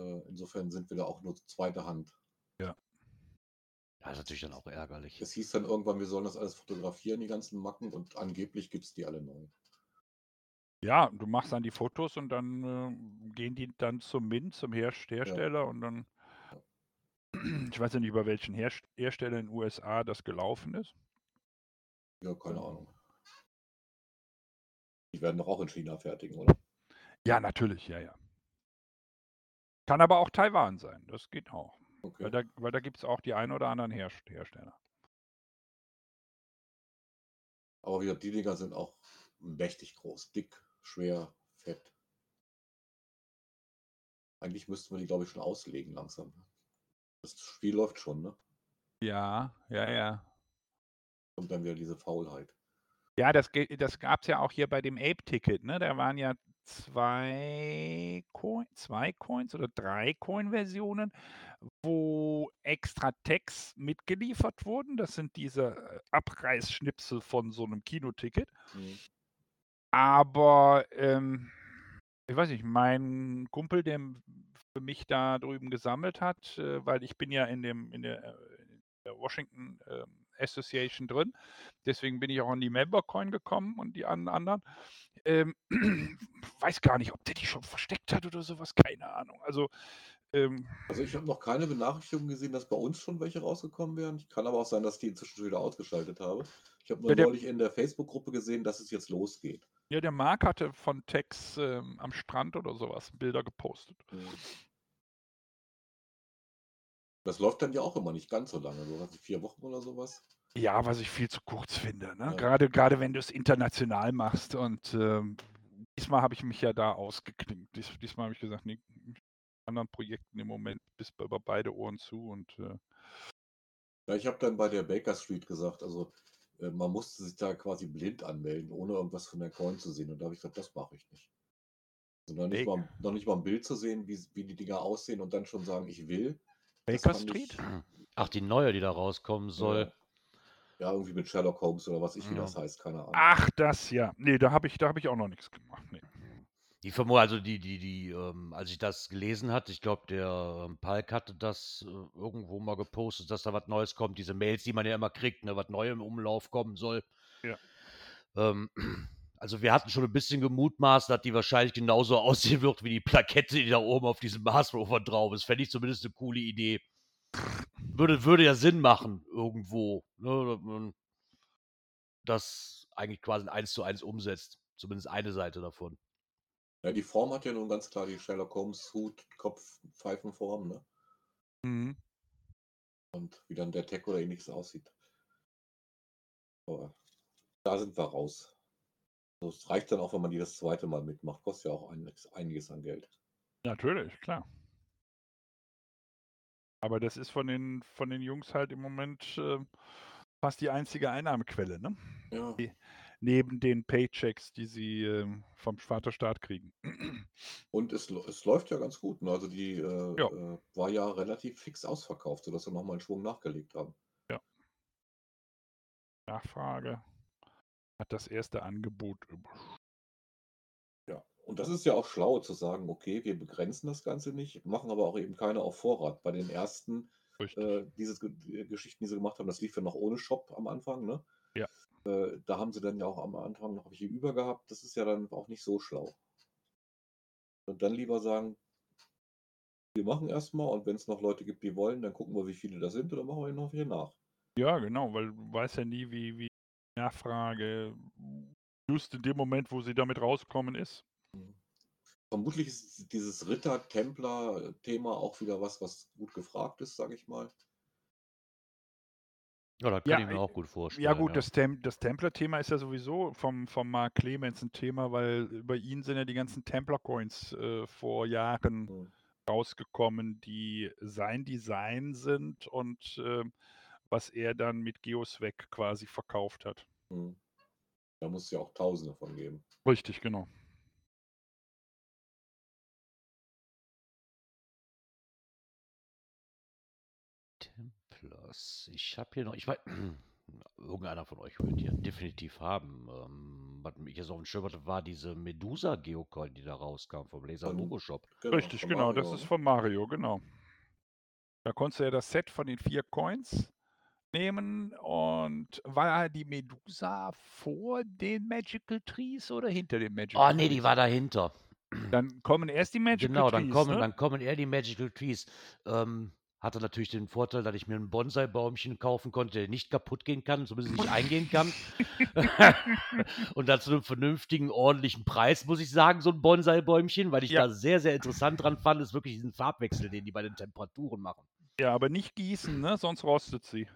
Speaker 3: Äh, insofern sind wir da auch nur zweite Hand.
Speaker 4: Ja, ist natürlich dann auch ärgerlich.
Speaker 3: Es hieß dann irgendwann, wir sollen das alles fotografieren, die ganzen Macken, und angeblich gibt es die alle neu.
Speaker 6: Ja, du machst dann die Fotos und dann äh, gehen die dann zum Mint, zum Herst Hersteller und dann. Ich weiß ja nicht, über welchen Herst Hersteller in den USA das gelaufen ist.
Speaker 3: Ja, keine Ahnung. Die werden doch auch in China fertigen, oder?
Speaker 6: Ja, natürlich, ja, ja. Kann aber auch Taiwan sein, das geht auch.
Speaker 3: Okay.
Speaker 6: Weil da, weil da gibt es auch die ein oder anderen Herst Hersteller.
Speaker 3: Aber wie gesagt, die Dinger sind auch mächtig groß, dick, schwer, fett. Eigentlich müssten wir die, glaube ich, schon auslegen langsam. Das Spiel läuft schon, ne?
Speaker 6: Ja, ja, ja.
Speaker 3: Kommt dann wieder diese Faulheit.
Speaker 6: Ja, das, das gab es ja auch hier bei dem Ape-Ticket, ne? Da waren ja zwei, Coin, zwei Coins oder drei Coin-Versionen, wo extra Text mitgeliefert wurden. Das sind diese äh, Abreißschnipsel von so einem Kinoticket.
Speaker 3: Mhm.
Speaker 6: Aber ähm, ich weiß nicht, mein Kumpel, der für mich da drüben gesammelt hat, äh, weil ich bin ja in dem in der, äh, in der Washington ähm, Association drin, deswegen bin ich auch an die Membercoin gekommen und die an anderen. Ähm, weiß gar nicht, ob der die schon versteckt hat oder sowas, keine Ahnung. Also ähm,
Speaker 3: Also ich habe noch keine Benachrichtigung gesehen, dass bei uns schon welche rausgekommen wären. Kann aber auch sein, dass die inzwischen schon wieder ausgeschaltet habe. Ich habe nur neulich in der Facebook-Gruppe gesehen, dass es jetzt losgeht.
Speaker 6: Ja, der Marc hatte von Tex ähm, am Strand oder sowas Bilder gepostet.
Speaker 3: Mhm. Das läuft dann ja auch immer nicht ganz so lange, so was, vier Wochen oder sowas.
Speaker 6: Ja, was ich viel zu kurz finde. Ne?
Speaker 3: Ja.
Speaker 6: Gerade, gerade wenn du es international machst. Und ähm, diesmal habe ich mich ja da ausgeklinkt. Dies, diesmal habe ich gesagt, nee, anderen Projekten im Moment bis über beide Ohren zu. Und äh,
Speaker 3: Ja, ich habe dann bei der Baker Street gesagt, also man musste sich da quasi blind anmelden, ohne irgendwas von der Coin zu sehen. Und da habe ich gesagt, das mache ich nicht. Also noch nicht, mal, noch nicht mal ein Bild zu sehen, wie, wie die Dinger aussehen und dann schon sagen, ich will.
Speaker 6: Baker Street?
Speaker 3: Ich,
Speaker 4: Ach, die neue, die da rauskommen soll.
Speaker 3: ja, irgendwie mit Sherlock Holmes oder was ich, wie
Speaker 4: Ja.
Speaker 3: das heißt, keine Ahnung.
Speaker 6: Ach, das ja. Nee, da habe ich, da habe ich auch noch nichts gemacht.
Speaker 4: Die Vermu also die, die, die, ähm, als ich das gelesen hatte, ich glaube, der ähm, Palk hatte das äh, irgendwo mal gepostet, dass da was Neues kommt. Diese Mails, die man ja immer kriegt, ne, was neu im Umlauf kommen soll.
Speaker 6: Ja.
Speaker 4: Ähm, also wir hatten schon ein bisschen gemutmaßt, dass die wahrscheinlich genauso aussehen wird wie die Plakette, die da oben auf diesem Mars Rover drauf ist. Fände ich zumindest eine coole Idee. Würde, würde ja Sinn machen, irgendwo. Ne, das eigentlich quasi eins zu eins umsetzt. Zumindest eine Seite davon.
Speaker 3: Ja, die Form hat ja nun ganz klar die Sherlock Holmes Hut, Kopf, Pfeifenform, ne?
Speaker 6: Mhm.
Speaker 3: Und wie dann der Tech oder ähnliches aussieht. Aber da sind wir raus. Also es reicht dann auch, wenn man die das zweite Mal mitmacht. Kostet ja auch einiges, einiges an Geld.
Speaker 6: Natürlich, klar. Aber das ist von den, von den Jungs halt im Moment äh, fast die einzige Einnahmequelle, ne?
Speaker 3: Ja.
Speaker 6: Neben den Paychecks, die sie ähm, vom Vaterstaat kriegen.
Speaker 3: Und es, es läuft ja ganz gut. Ne? Also die äh,
Speaker 6: Ja.
Speaker 3: äh, war ja relativ fix ausverkauft, sodass wir nochmal einen Schwung nachgelegt haben.
Speaker 6: Nachfrage hat das erste Angebot über.
Speaker 3: Ja. Und das ist ja auch schlau zu sagen, okay, wir begrenzen das Ganze nicht, machen aber auch eben keine auf Vorrat. Bei den ersten äh, diese Ge- die Geschichten, die sie gemacht haben, das lief ja noch ohne Shop am Anfang, ne?
Speaker 6: Ja.
Speaker 3: Äh, da haben sie dann ja auch am Anfang noch welche über gehabt. Das ist ja dann auch nicht so schlau. Und dann lieber sagen, wir machen erstmal und wenn es noch Leute gibt, die wollen, dann gucken wir, wie viele das sind und dann machen wir noch welche nach.
Speaker 6: Ja, genau, weil du weißt ja nie, wie, wie die Nachfrage just in dem Moment, wo sie damit rauskommen ist.
Speaker 3: Vermutlich ist dieses Ritter-Templer-Thema auch wieder was, was gut gefragt ist, sage ich mal.
Speaker 4: Ja, das kann
Speaker 6: Ja,
Speaker 4: ich mir
Speaker 6: äh,
Speaker 4: auch gut vorstellen.
Speaker 6: Ja gut,
Speaker 4: ja.
Speaker 6: das, Tem das Templar-Thema ist ja sowieso vom, vom Mark Clemens ein Thema, weil über ihn sind ja die ganzen Templar-Coins äh, vor Jahren
Speaker 3: Hm.
Speaker 6: rausgekommen, die sein Design sind und äh, was er dann mit Geoswag quasi verkauft hat.
Speaker 3: Hm. Da muss es ja auch Tausende von geben.
Speaker 6: Richtig, genau.
Speaker 4: Templars. Ich habe hier noch, ich weiß, irgendeiner von euch wird hier definitiv haben. Ähm, was mich jetzt auf dem Schirm hatte, war diese Medusa Geocoin, die da rauskam vom Laser Logo Shop.
Speaker 6: Richtig,
Speaker 3: von
Speaker 6: genau. Das
Speaker 3: Mario,
Speaker 6: ist
Speaker 3: ne?
Speaker 6: von Mario, genau. Da konntest du ja das Set von den vier Coins nehmen und war die Medusa vor den Magical Trees oder hinter den Magical
Speaker 4: Oh nee, die
Speaker 6: Trees?
Speaker 4: war dahinter.
Speaker 6: Dann kommen erst die Magical
Speaker 4: Genau,
Speaker 6: Trees.
Speaker 4: dann kommen,
Speaker 6: ne?
Speaker 4: dann kommen eher die Magical Trees. Ähm, hatte natürlich den Vorteil, dass ich mir ein Bonsai-Baumchen kaufen konnte, der nicht kaputt gehen kann, zumindest nicht eingehen kann. Und dann zu einem vernünftigen, ordentlichen Preis, muss ich sagen, so ein Bonsai-Bäumchen, weil ich
Speaker 6: Ja.
Speaker 4: da sehr, sehr interessant dran fand, ist wirklich diesen Farbwechsel, den die bei den Temperaturen machen.
Speaker 6: Ja, aber nicht gießen, ne? sonst rostet sie.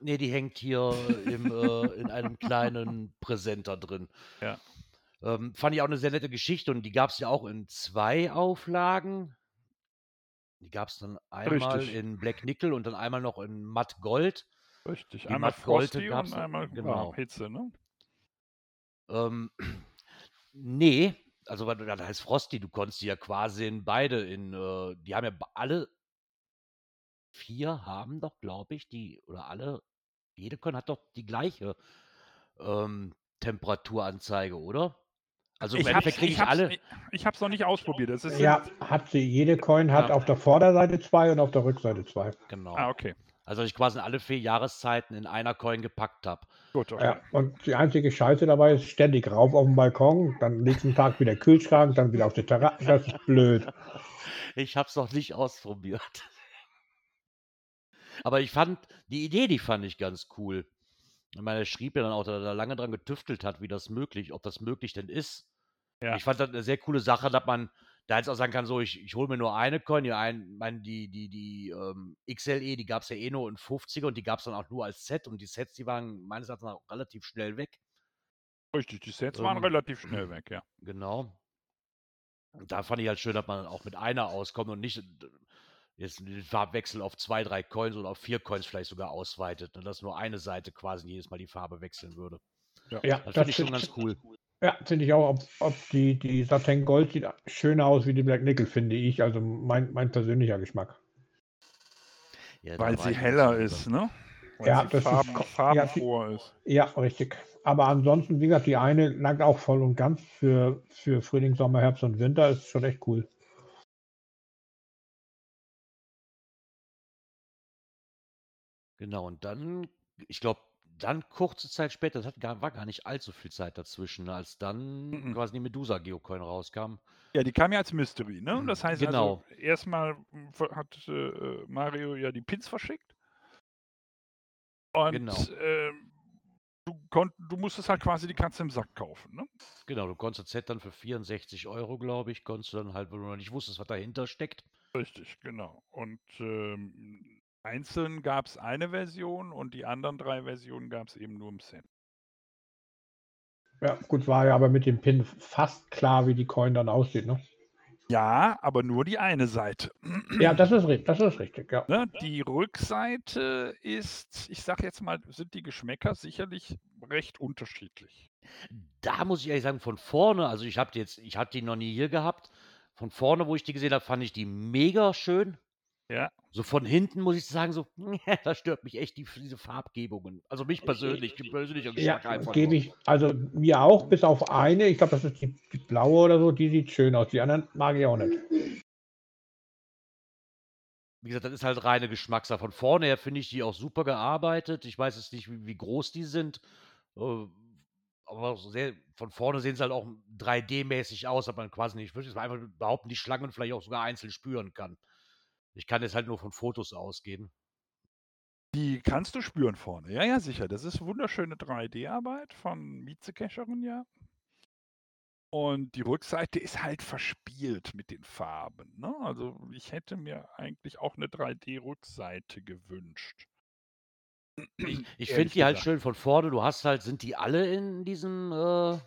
Speaker 4: Nee, die hängt hier im, äh, in einem kleinen Präsenter drin.
Speaker 6: Ja.
Speaker 4: Ähm, fand ich auch eine sehr nette Geschichte und die gab es ja auch in zwei Auflagen. Die gab es dann einmal
Speaker 6: Richtig.
Speaker 4: in Black Nickel und dann einmal noch in Matt Gold.
Speaker 6: Richtig.
Speaker 4: Die
Speaker 6: einmal
Speaker 4: Matt Gold
Speaker 6: Frosty
Speaker 4: gab's
Speaker 6: und einmal
Speaker 4: genau.
Speaker 6: genau. Hitze, ne?
Speaker 4: Ähm, nee, also das heißt Frosty, du konntest die ja quasi in beide in, äh, die haben ja alle vier haben doch, glaube ich, die, oder alle, jede Con hat doch die gleiche ähm, Temperaturanzeige, oder? Also im
Speaker 6: Ich
Speaker 4: kriege
Speaker 6: ich
Speaker 4: ich alle.
Speaker 6: ich, hab's noch nicht ausprobiert. Das ist
Speaker 5: Ja, hat sie. Jede Coin hat
Speaker 4: Ja.
Speaker 5: auf der Vorderseite zwei und auf der Rückseite zwei.
Speaker 4: Genau.
Speaker 6: Ah, okay.
Speaker 4: Also ich quasi alle vier Jahreszeiten in einer Coin gepackt habe.
Speaker 6: Gut, okay.
Speaker 5: Ja, und die einzige Scheiße dabei ist ständig rauf auf dem Balkon, dann nächsten Tag wieder Kühlschrank, dann wieder auf der Terrasse. Das ist blöd.
Speaker 4: Ich habe es noch nicht ausprobiert. Aber ich fand, die Idee, die fand ich ganz cool. Ich meine, er schrieb ja dann auch, dass er da lange dran getüftelt hat, wie das möglich, ob das möglich denn ist.
Speaker 6: Ja.
Speaker 4: Ich fand das eine sehr coole Sache, dass man da jetzt auch sagen kann, so, ich, ich hole mir nur eine Coin, die, ein, mein, die, die, die ähm, XLE, die gab es ja eh nur in 50er und die gab es dann auch nur als Set und die Sets, die waren meines Erachtens auch relativ schnell weg.
Speaker 6: Richtig, die Sets waren
Speaker 4: Ähm,
Speaker 6: relativ schnell weg, ja.
Speaker 4: Genau. Und da fand ich halt schön, dass man auch mit einer auskommt und nicht jetzt den Farbwechsel auf zwei, drei Coins oder auf vier Coins vielleicht sogar ausweitet, ne, dass nur eine Seite quasi jedes Mal die Farbe wechseln würde.
Speaker 5: Ja,
Speaker 4: Das
Speaker 5: das
Speaker 4: finde ich schon ganz cool.
Speaker 5: Ja, finde ich auch. Ob, ob die, die Satin Gold sieht schöner aus wie die Black Nickel, finde ich. Also mein, mein persönlicher Geschmack.
Speaker 4: Ja,
Speaker 6: Weil sie heller ist, ne? Weil
Speaker 5: Ja,
Speaker 6: sie
Speaker 5: das ist
Speaker 6: Farben,
Speaker 5: ko-
Speaker 6: farbenfroh ist.
Speaker 5: Ja, richtig. Aber ansonsten, wie gesagt, die eine langt auch voll und ganz für, für Frühling, Sommer, Herbst und Winter. Ist schon echt cool.
Speaker 4: Genau, und dann, ich glaube, dann kurze Zeit später, das hat gar, war gar nicht allzu viel Zeit dazwischen, ne, als dann
Speaker 6: Mhm.
Speaker 4: quasi die Medusa Geocoin rauskam.
Speaker 6: Ja, die kam ja als Mystery, ne? Das heißt
Speaker 4: Genau.
Speaker 6: also, erstmal mm, ver- hat äh, Mario ja die Pins verschickt. Und
Speaker 4: Genau.
Speaker 6: ähm, du, konnt, du musstest halt quasi die Katze im Sack kaufen, ne?
Speaker 4: Genau, du konntest das Set dann für 64 Euro, glaube ich, konntest du dann halt, wenn du noch nicht wusstest, was dahinter steckt.
Speaker 6: Richtig, genau. Und ähm, einzeln gab es eine Version und die anderen drei Versionen gab es eben nur im Set.
Speaker 5: Ja, gut, war ja aber mit dem Pin fast klar, wie die Coin dann aussieht. Ne?
Speaker 6: Ja, aber nur die eine Seite.
Speaker 5: Ja, das ist, ri- das ist richtig. Ja.
Speaker 6: Ne, die Rückseite ist, ich sag jetzt mal, sind die Geschmäcker sicherlich recht unterschiedlich.
Speaker 4: Da muss ich ehrlich sagen, von vorne, also ich habe die jetzt, ich hatte die noch nie hier gehabt. Von vorne, wo ich die gesehen habe, fand ich die mega schön.
Speaker 6: Ja.
Speaker 4: So von hinten muss ich sagen, so, da stört mich echt die, diese Farbgebungen. Also mich persönlich, die persönliche
Speaker 5: Ja,
Speaker 4: Geschmack einfach.
Speaker 5: gebe
Speaker 4: nur.
Speaker 5: ich, also mir auch, bis auf eine, ich glaube, das ist die, die blaue oder so, die sieht schön aus. Die anderen mag ich auch nicht.
Speaker 4: Wie gesagt, das ist halt reine Geschmackssache. Von vorne her finde ich die auch super gearbeitet. Ich weiß jetzt nicht, wie, wie groß die sind. Äh, aber sehr, von vorne sehen sie halt auch 3D-mäßig aus, aber man quasi nicht, ich würde einfach behaupten, die Schlangen vielleicht auch sogar einzeln spüren kann. Ich kann jetzt halt nur von Fotos ausgehen.
Speaker 6: Die kannst du spüren vorne. Ja, ja, sicher. Das ist wunderschöne 3D-Arbeit von Mietzekecherin, ja. Und die Rückseite ist halt verspielt mit den Farben. Ne? Also ich hätte mir eigentlich auch eine 3D-Rückseite gewünscht.
Speaker 4: Ich, ich finde die halt schön von vorne. Du hast halt, sind die alle in diesem, äh,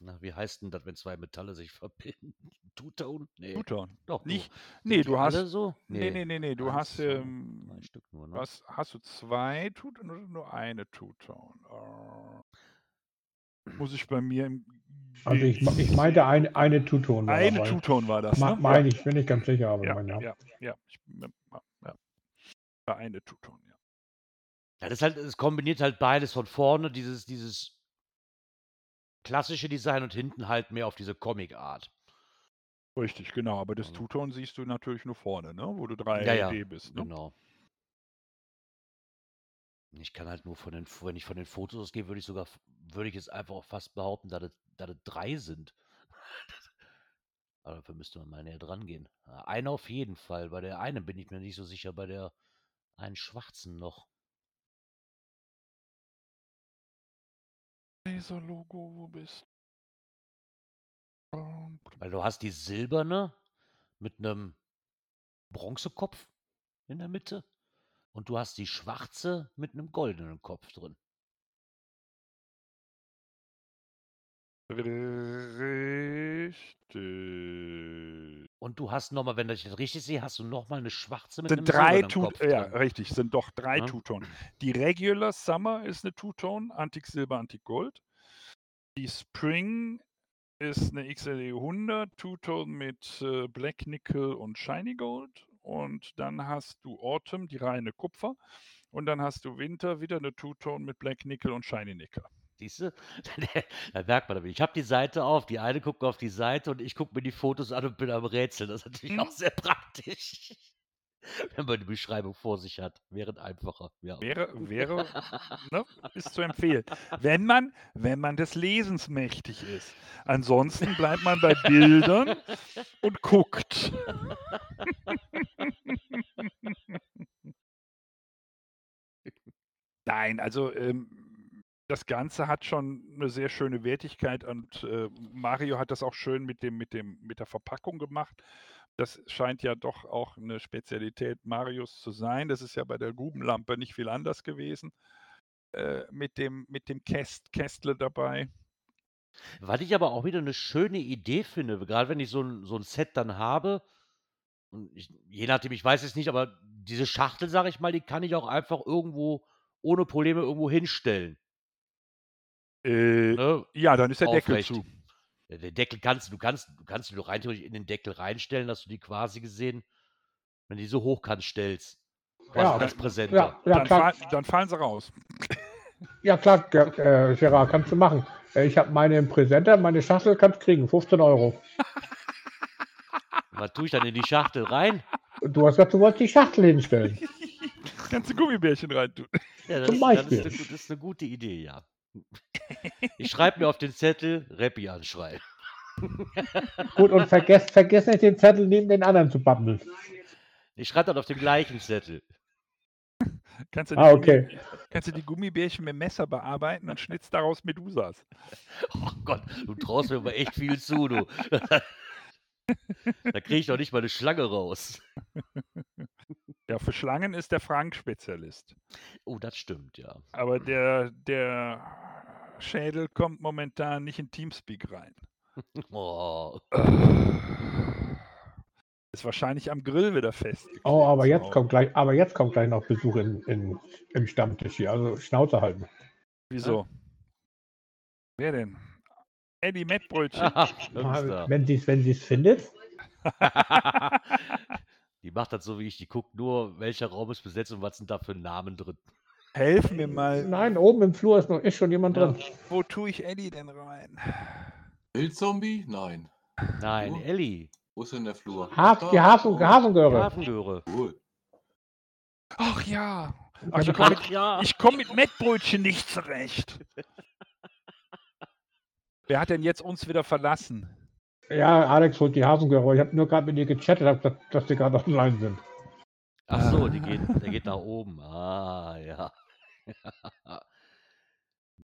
Speaker 4: na, wie heißt denn das, wenn zwei Metalle sich verbinden? Two-Tone? Nee,
Speaker 6: Two-Tone.
Speaker 4: doch,
Speaker 6: Nicht, nee, du hast,
Speaker 4: so?
Speaker 6: nee, nee, nee, nee, du
Speaker 4: eins,
Speaker 6: hast,
Speaker 4: zwei,
Speaker 6: ähm,
Speaker 4: drei Stück nur, ne?
Speaker 6: was, hast du zwei Two-Tone oder nur eine Two-Tone? Äh, muss ich bei mir im
Speaker 5: Also ich, ich meinte eine, eine Two-Tone.
Speaker 6: Eine. Two-Tone war das, ne?
Speaker 5: Meine ich, bin ich ganz sicher, aber
Speaker 6: ja,
Speaker 5: meine,
Speaker 6: ja,
Speaker 5: ja.
Speaker 6: ja, ja, ich, ja, ja. War eine Two-Tone, ja.
Speaker 4: Ja, das ist halt, es kombiniert halt beides von vorne, dieses, dieses klassische Design und hinten halt mehr auf diese Comic-Art.
Speaker 6: Richtig, genau. Aber das
Speaker 4: Also-
Speaker 6: Two-Tone siehst du natürlich nur vorne, ne? Wo du 3
Speaker 4: Ja, ja,
Speaker 6: bist, ne?
Speaker 4: Genau. Ich kann halt nur von den, wenn ich von den Fotos ausgehe, würde ich sogar, würde ich jetzt einfach auch fast behaupten, dass es, dass es drei sind. Aber dafür müsste man mal näher dran gehen. Einer auf jeden Fall. Bei der einen bin ich mir nicht so sicher, bei der einen schwarzen noch.
Speaker 6: Laser-Logo, wo bist du?
Speaker 4: Weil du hast die silberne mit einem Bronzekopf in der Mitte und du hast die schwarze mit einem goldenen Kopf drin.
Speaker 6: Richtig.
Speaker 4: Und du hast nochmal, wenn ich das richtig sehe, hast du nochmal eine schwarze mit
Speaker 6: Sind
Speaker 4: einem
Speaker 6: drei
Speaker 4: silbernen
Speaker 6: Two
Speaker 4: Kopf
Speaker 6: ja,
Speaker 4: drin.
Speaker 6: richtig, sind doch drei
Speaker 4: Ja.
Speaker 6: Two-Tone. Die Regular Summer ist eine Two-Tone, Antik Silber, Antik Gold. Die Spring ist eine XLE 100, Two-Tone mit äh, Black Nickel und Shiny Gold. Und dann hast du Autumn, die reine Kupfer. Und dann hast du Winter, wieder eine Two-Tone mit Black Nickel und Shiny Nickel.
Speaker 4: Siehst du? da merkt man, ich habe die Seite auf, die eine guckt auf die Seite und ich gucke mir die Fotos an und bin am Rätseln. Das ist natürlich auch
Speaker 6: Mhm.
Speaker 4: sehr praktisch, wenn man die Beschreibung vor sich hat. Wäre einfacher. Ja.
Speaker 6: Wäre, wäre, ne, ist zu empfehlen. Wenn man, wenn man des Lesens mächtig ist. Ansonsten bleibt man bei Bildern und guckt. Nein, also ähm, das Ganze hat schon eine sehr schöne Wertigkeit und äh, Mario hat das auch schön mit dem, mit dem, mit der Verpackung gemacht. Das scheint ja doch auch eine Spezialität Marios zu sein. Das ist ja bei der Grubenlampe nicht viel anders gewesen. Äh, mit dem, mit dem Käst, Kästle dabei.
Speaker 4: Was ich aber auch wieder eine schöne Idee finde, gerade wenn ich so ein, so ein Set dann habe, und ich, je nachdem, ich weiß es nicht, aber diese Schachtel, sage ich mal, die kann ich auch einfach irgendwo ohne Probleme irgendwo hinstellen.
Speaker 6: Äh,
Speaker 4: Ne?
Speaker 6: ja, dann ist der Deckel
Speaker 4: Aufrecht.
Speaker 6: zu.
Speaker 4: Ja, Der Deckel kannst du kannst du kannst du doch rein in den Deckel reinstellen, dass du die quasi gesehen, wenn du die so hoch kannst, stellst.
Speaker 5: Ja,
Speaker 4: als Präsenter.
Speaker 5: Ja, ja
Speaker 6: dann,
Speaker 5: klar,
Speaker 6: fall, dann fallen sie raus.
Speaker 5: ja, klar äh, Gerard, kannst du machen. Äh, Ich habe meine im Präsenter, meine Schachtel kannst kriegen, 15 Euro.
Speaker 4: Was tue ich dann in die Schachtel rein?
Speaker 5: Du hast gesagt, du wolltest die Schachtel hinstellen.
Speaker 6: Kannst du Gummibärchen reintun.
Speaker 4: Ja, das,
Speaker 5: Zum
Speaker 4: ist, das, ist
Speaker 5: Beispiel.
Speaker 4: eine, das ist eine gute Idee, ja. Ich schreibe mir auf den Zettel Rappi anschreien.
Speaker 5: Gut, und vergesst, vergesst nicht, den Zettel neben den anderen zu bummeln.
Speaker 4: Ich schreibe dann auf dem gleichen Zettel.
Speaker 6: Kannst du, die
Speaker 5: Ah, okay.
Speaker 6: kannst du die Gummibärchen mit dem Messer bearbeiten und schnitzt daraus Medusas.
Speaker 4: Oh Gott, du traust mir aber echt viel zu, du. da kriege ich doch nicht mal eine Schlange raus.
Speaker 6: Ja, für Schlangen ist der Frank Spezialist.
Speaker 4: Oh, das stimmt, ja.
Speaker 6: Aber der, der Schädel kommt momentan nicht in Teamspeak rein.
Speaker 4: Oh.
Speaker 6: Ist wahrscheinlich am Grill wieder fest.
Speaker 5: Oh, aber jetzt kommt gleich, aber jetzt kommt gleich noch Besuch in, in, im Stammtisch hier. Also Schnauze halten.
Speaker 6: Wieso? Wer denn? Eddie Mettbrötchen.
Speaker 4: Hüngster.
Speaker 5: Wenn sie es wenn sie's findet.
Speaker 4: die macht das so, wie ich die gucke, nur welcher Raum ist besetzt und was sind da für Namen drin.
Speaker 6: Helf mir mal.
Speaker 5: Nein, oben im Flur ist noch ist schon jemand
Speaker 4: Ja.
Speaker 5: drin.
Speaker 6: Wo tue ich Eddie denn rein?
Speaker 3: Wildzombie? Nein.
Speaker 4: Nein,
Speaker 3: Oh.
Speaker 4: Elli.
Speaker 3: Wo ist denn der Flur?
Speaker 5: Haf, die
Speaker 3: Ah,
Speaker 5: Hafen,
Speaker 3: oh,
Speaker 5: Hafengöre.
Speaker 4: Hafengöre.
Speaker 3: Cool.
Speaker 6: Ach ja. Ach,
Speaker 5: Also
Speaker 6: ich komme
Speaker 4: ja.
Speaker 6: mit, ich komm mit Mettbrötchen nicht zurecht. Wer hat denn jetzt uns wieder verlassen?
Speaker 5: Ja, Alex holt die Hafengöre. Ich habe nur gerade mit ihr gechattet, hab, dass, dass die gerade online sind.
Speaker 4: Ach so, die geht, der geht nach oben. Ah, ja.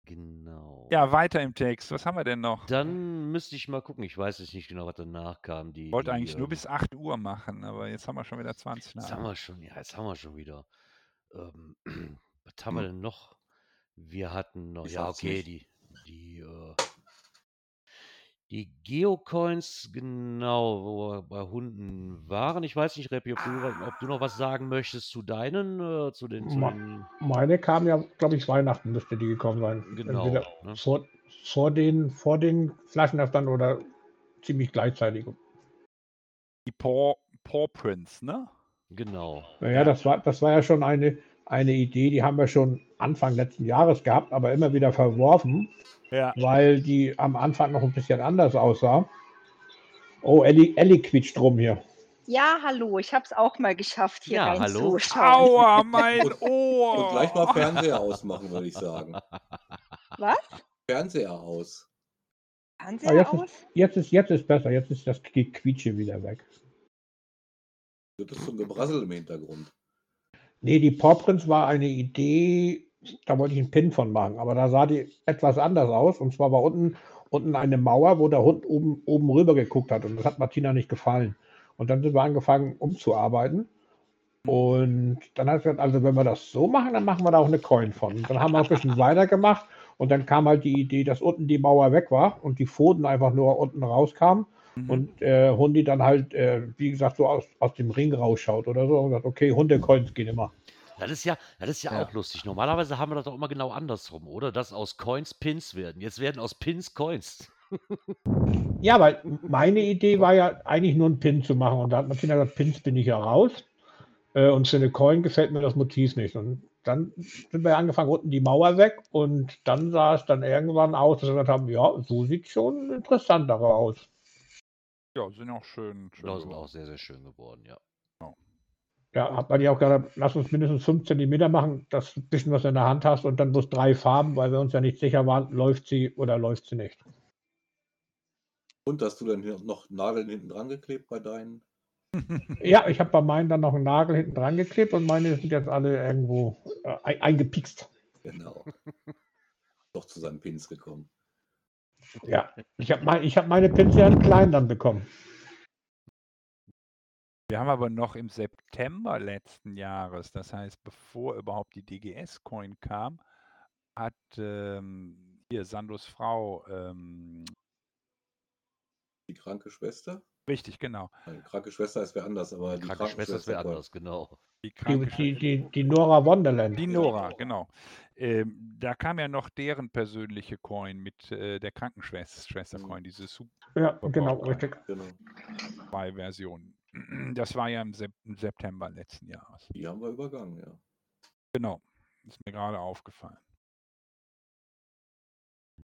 Speaker 4: genau.
Speaker 6: Ja, weiter im Text. Was haben wir denn noch?
Speaker 4: Dann müsste ich mal gucken. Ich weiß jetzt nicht genau, was danach kam. Die,
Speaker 6: Ich wollte
Speaker 4: die,
Speaker 6: eigentlich nur
Speaker 4: ähm,
Speaker 6: bis 8 Uhr machen, aber jetzt haben wir schon wieder 20
Speaker 4: Jetzt haben wir schon, ja, jetzt haben wir schon wieder. Ähm, Was haben wir
Speaker 3: Hm.
Speaker 4: denn noch? Wir hatten noch,
Speaker 3: Ich
Speaker 4: ja, okay,
Speaker 3: nicht.
Speaker 4: die, die, äh, die Geocoins, genau, wo wir bei Hunden waren. Ich weiß nicht, Reppi, ob du, wa- ob du noch was sagen möchtest zu deinen, äh, zu den, zu
Speaker 5: Ma-
Speaker 4: den,
Speaker 5: Meine kam ja, glaube ich, Weihnachten müsste die gekommen sein.
Speaker 4: genau,
Speaker 5: Entweder
Speaker 4: ne?
Speaker 5: vor, vor, den, vor den Flaschenöffnern oder ziemlich gleichzeitig.
Speaker 6: Die Paw, Paw Prints, ne?
Speaker 4: Genau.
Speaker 5: Naja, das war, das war ja schon eine, eine Idee, die haben wir schon Anfang letzten Jahres gehabt, aber immer wieder verworfen,
Speaker 6: Ja.
Speaker 5: weil die am Anfang noch ein bisschen anders aussah. Oh, Ellie, Ellie quietscht rum hier.
Speaker 2: Ja, hallo, ich habe es auch mal geschafft, hier
Speaker 4: Ja, hallo.
Speaker 2: reinzuschauen.
Speaker 6: Aua, mein Ohr!
Speaker 3: Und gleich mal Fernseher ausmachen, würde ich sagen.
Speaker 2: Was?
Speaker 3: Fernseher aus.
Speaker 2: Fernseher
Speaker 5: Ah, jetzt,
Speaker 2: aus?
Speaker 5: ist, jetzt, ist, jetzt ist besser, jetzt ist das Quietsche wieder weg.
Speaker 3: Das ist so ein Gebrassel im Hintergrund.
Speaker 5: Nee, die Paw Prints war eine Idee, da wollte ich einen Pin von machen, aber da sah die etwas anders aus. Und zwar war unten, unten eine Mauer, wo der Hund oben, oben rüber geguckt hat. Und das hat Martina nicht gefallen. Und dann sind wir angefangen umzuarbeiten. Und dann hat sie gesagt, also wenn wir das so machen, dann machen wir da auch eine Coin von. Und dann haben wir ein bisschen weitergemacht. Und dann kam halt die Idee, dass unten die Mauer weg war und die Pfoten einfach nur unten rauskamen.
Speaker 6: Mhm.
Speaker 5: Und äh, Hundi dann halt, äh, wie gesagt, so aus, aus dem Ring rausschaut oder so und sagt, okay, Hundecoins gehen immer.
Speaker 4: Das ist ja, das ist ja,
Speaker 5: Ja.
Speaker 4: auch lustig. Normalerweise haben wir das doch immer genau andersrum, oder? Dass aus Coins Pins werden. Jetzt werden aus Pins Coins.
Speaker 5: Ja, weil meine Idee war ja eigentlich nur einen Pin zu machen. Und da hat Martina gesagt, Pins bin ich ja raus. Äh, und für eine Coin gefällt mir das Motiv nicht. Und dann sind wir angefangen, unten die Mauer weg. Und dann sah es dann irgendwann aus, dass wir gesagt haben, ja, so sieht schon interessanter aus.
Speaker 6: Ja, sind auch schön. schön
Speaker 4: Ja, sind auch sehr, sehr schön geworden, ja.
Speaker 5: Ja, hat man ja auch gesagt, lass uns mindestens 5 cm machen, dass du ein bisschen was in der Hand hast und dann bloß drei Farben, weil wir uns ja nicht sicher waren, läuft sie oder läuft sie nicht.
Speaker 3: Und hast du dann noch Nadeln hinten dran geklebt bei deinen?
Speaker 5: Ja, ich habe bei meinen dann noch einen Nagel hinten dran geklebt und meine sind jetzt alle irgendwo äh, ein- eingepikst.
Speaker 3: Genau. Doch zu seinen Pins gekommen.
Speaker 5: Ja, ich habe mein, ich hab meine Pinsel klein dann bekommen.
Speaker 6: Wir haben aber noch im September letzten Jahres, das heißt, bevor überhaupt die DGS-Coin kam, hat ähm, hier Sandos Frau, ähm,
Speaker 3: Die kranke Schwester?
Speaker 6: richtig, genau,
Speaker 3: Nein, kranke Schwester ist wer anders, aber die
Speaker 4: Kranke Schwester ist wer anders, genau.
Speaker 6: die
Speaker 5: Die,
Speaker 6: kranke
Speaker 5: die, die, die Nora Wonderland.
Speaker 6: Die Nora, genau. Ähm, da kam ja noch deren persönliche Coin mit äh, der Krankenschwester-Coin, diese Super
Speaker 5: Ja, genau, richtig.
Speaker 3: Genau.
Speaker 6: 2-Version. Das war ja im, Sep im September letzten Jahres.
Speaker 3: Die haben wir übergangen, ja.
Speaker 6: Genau. Ist mir gerade aufgefallen.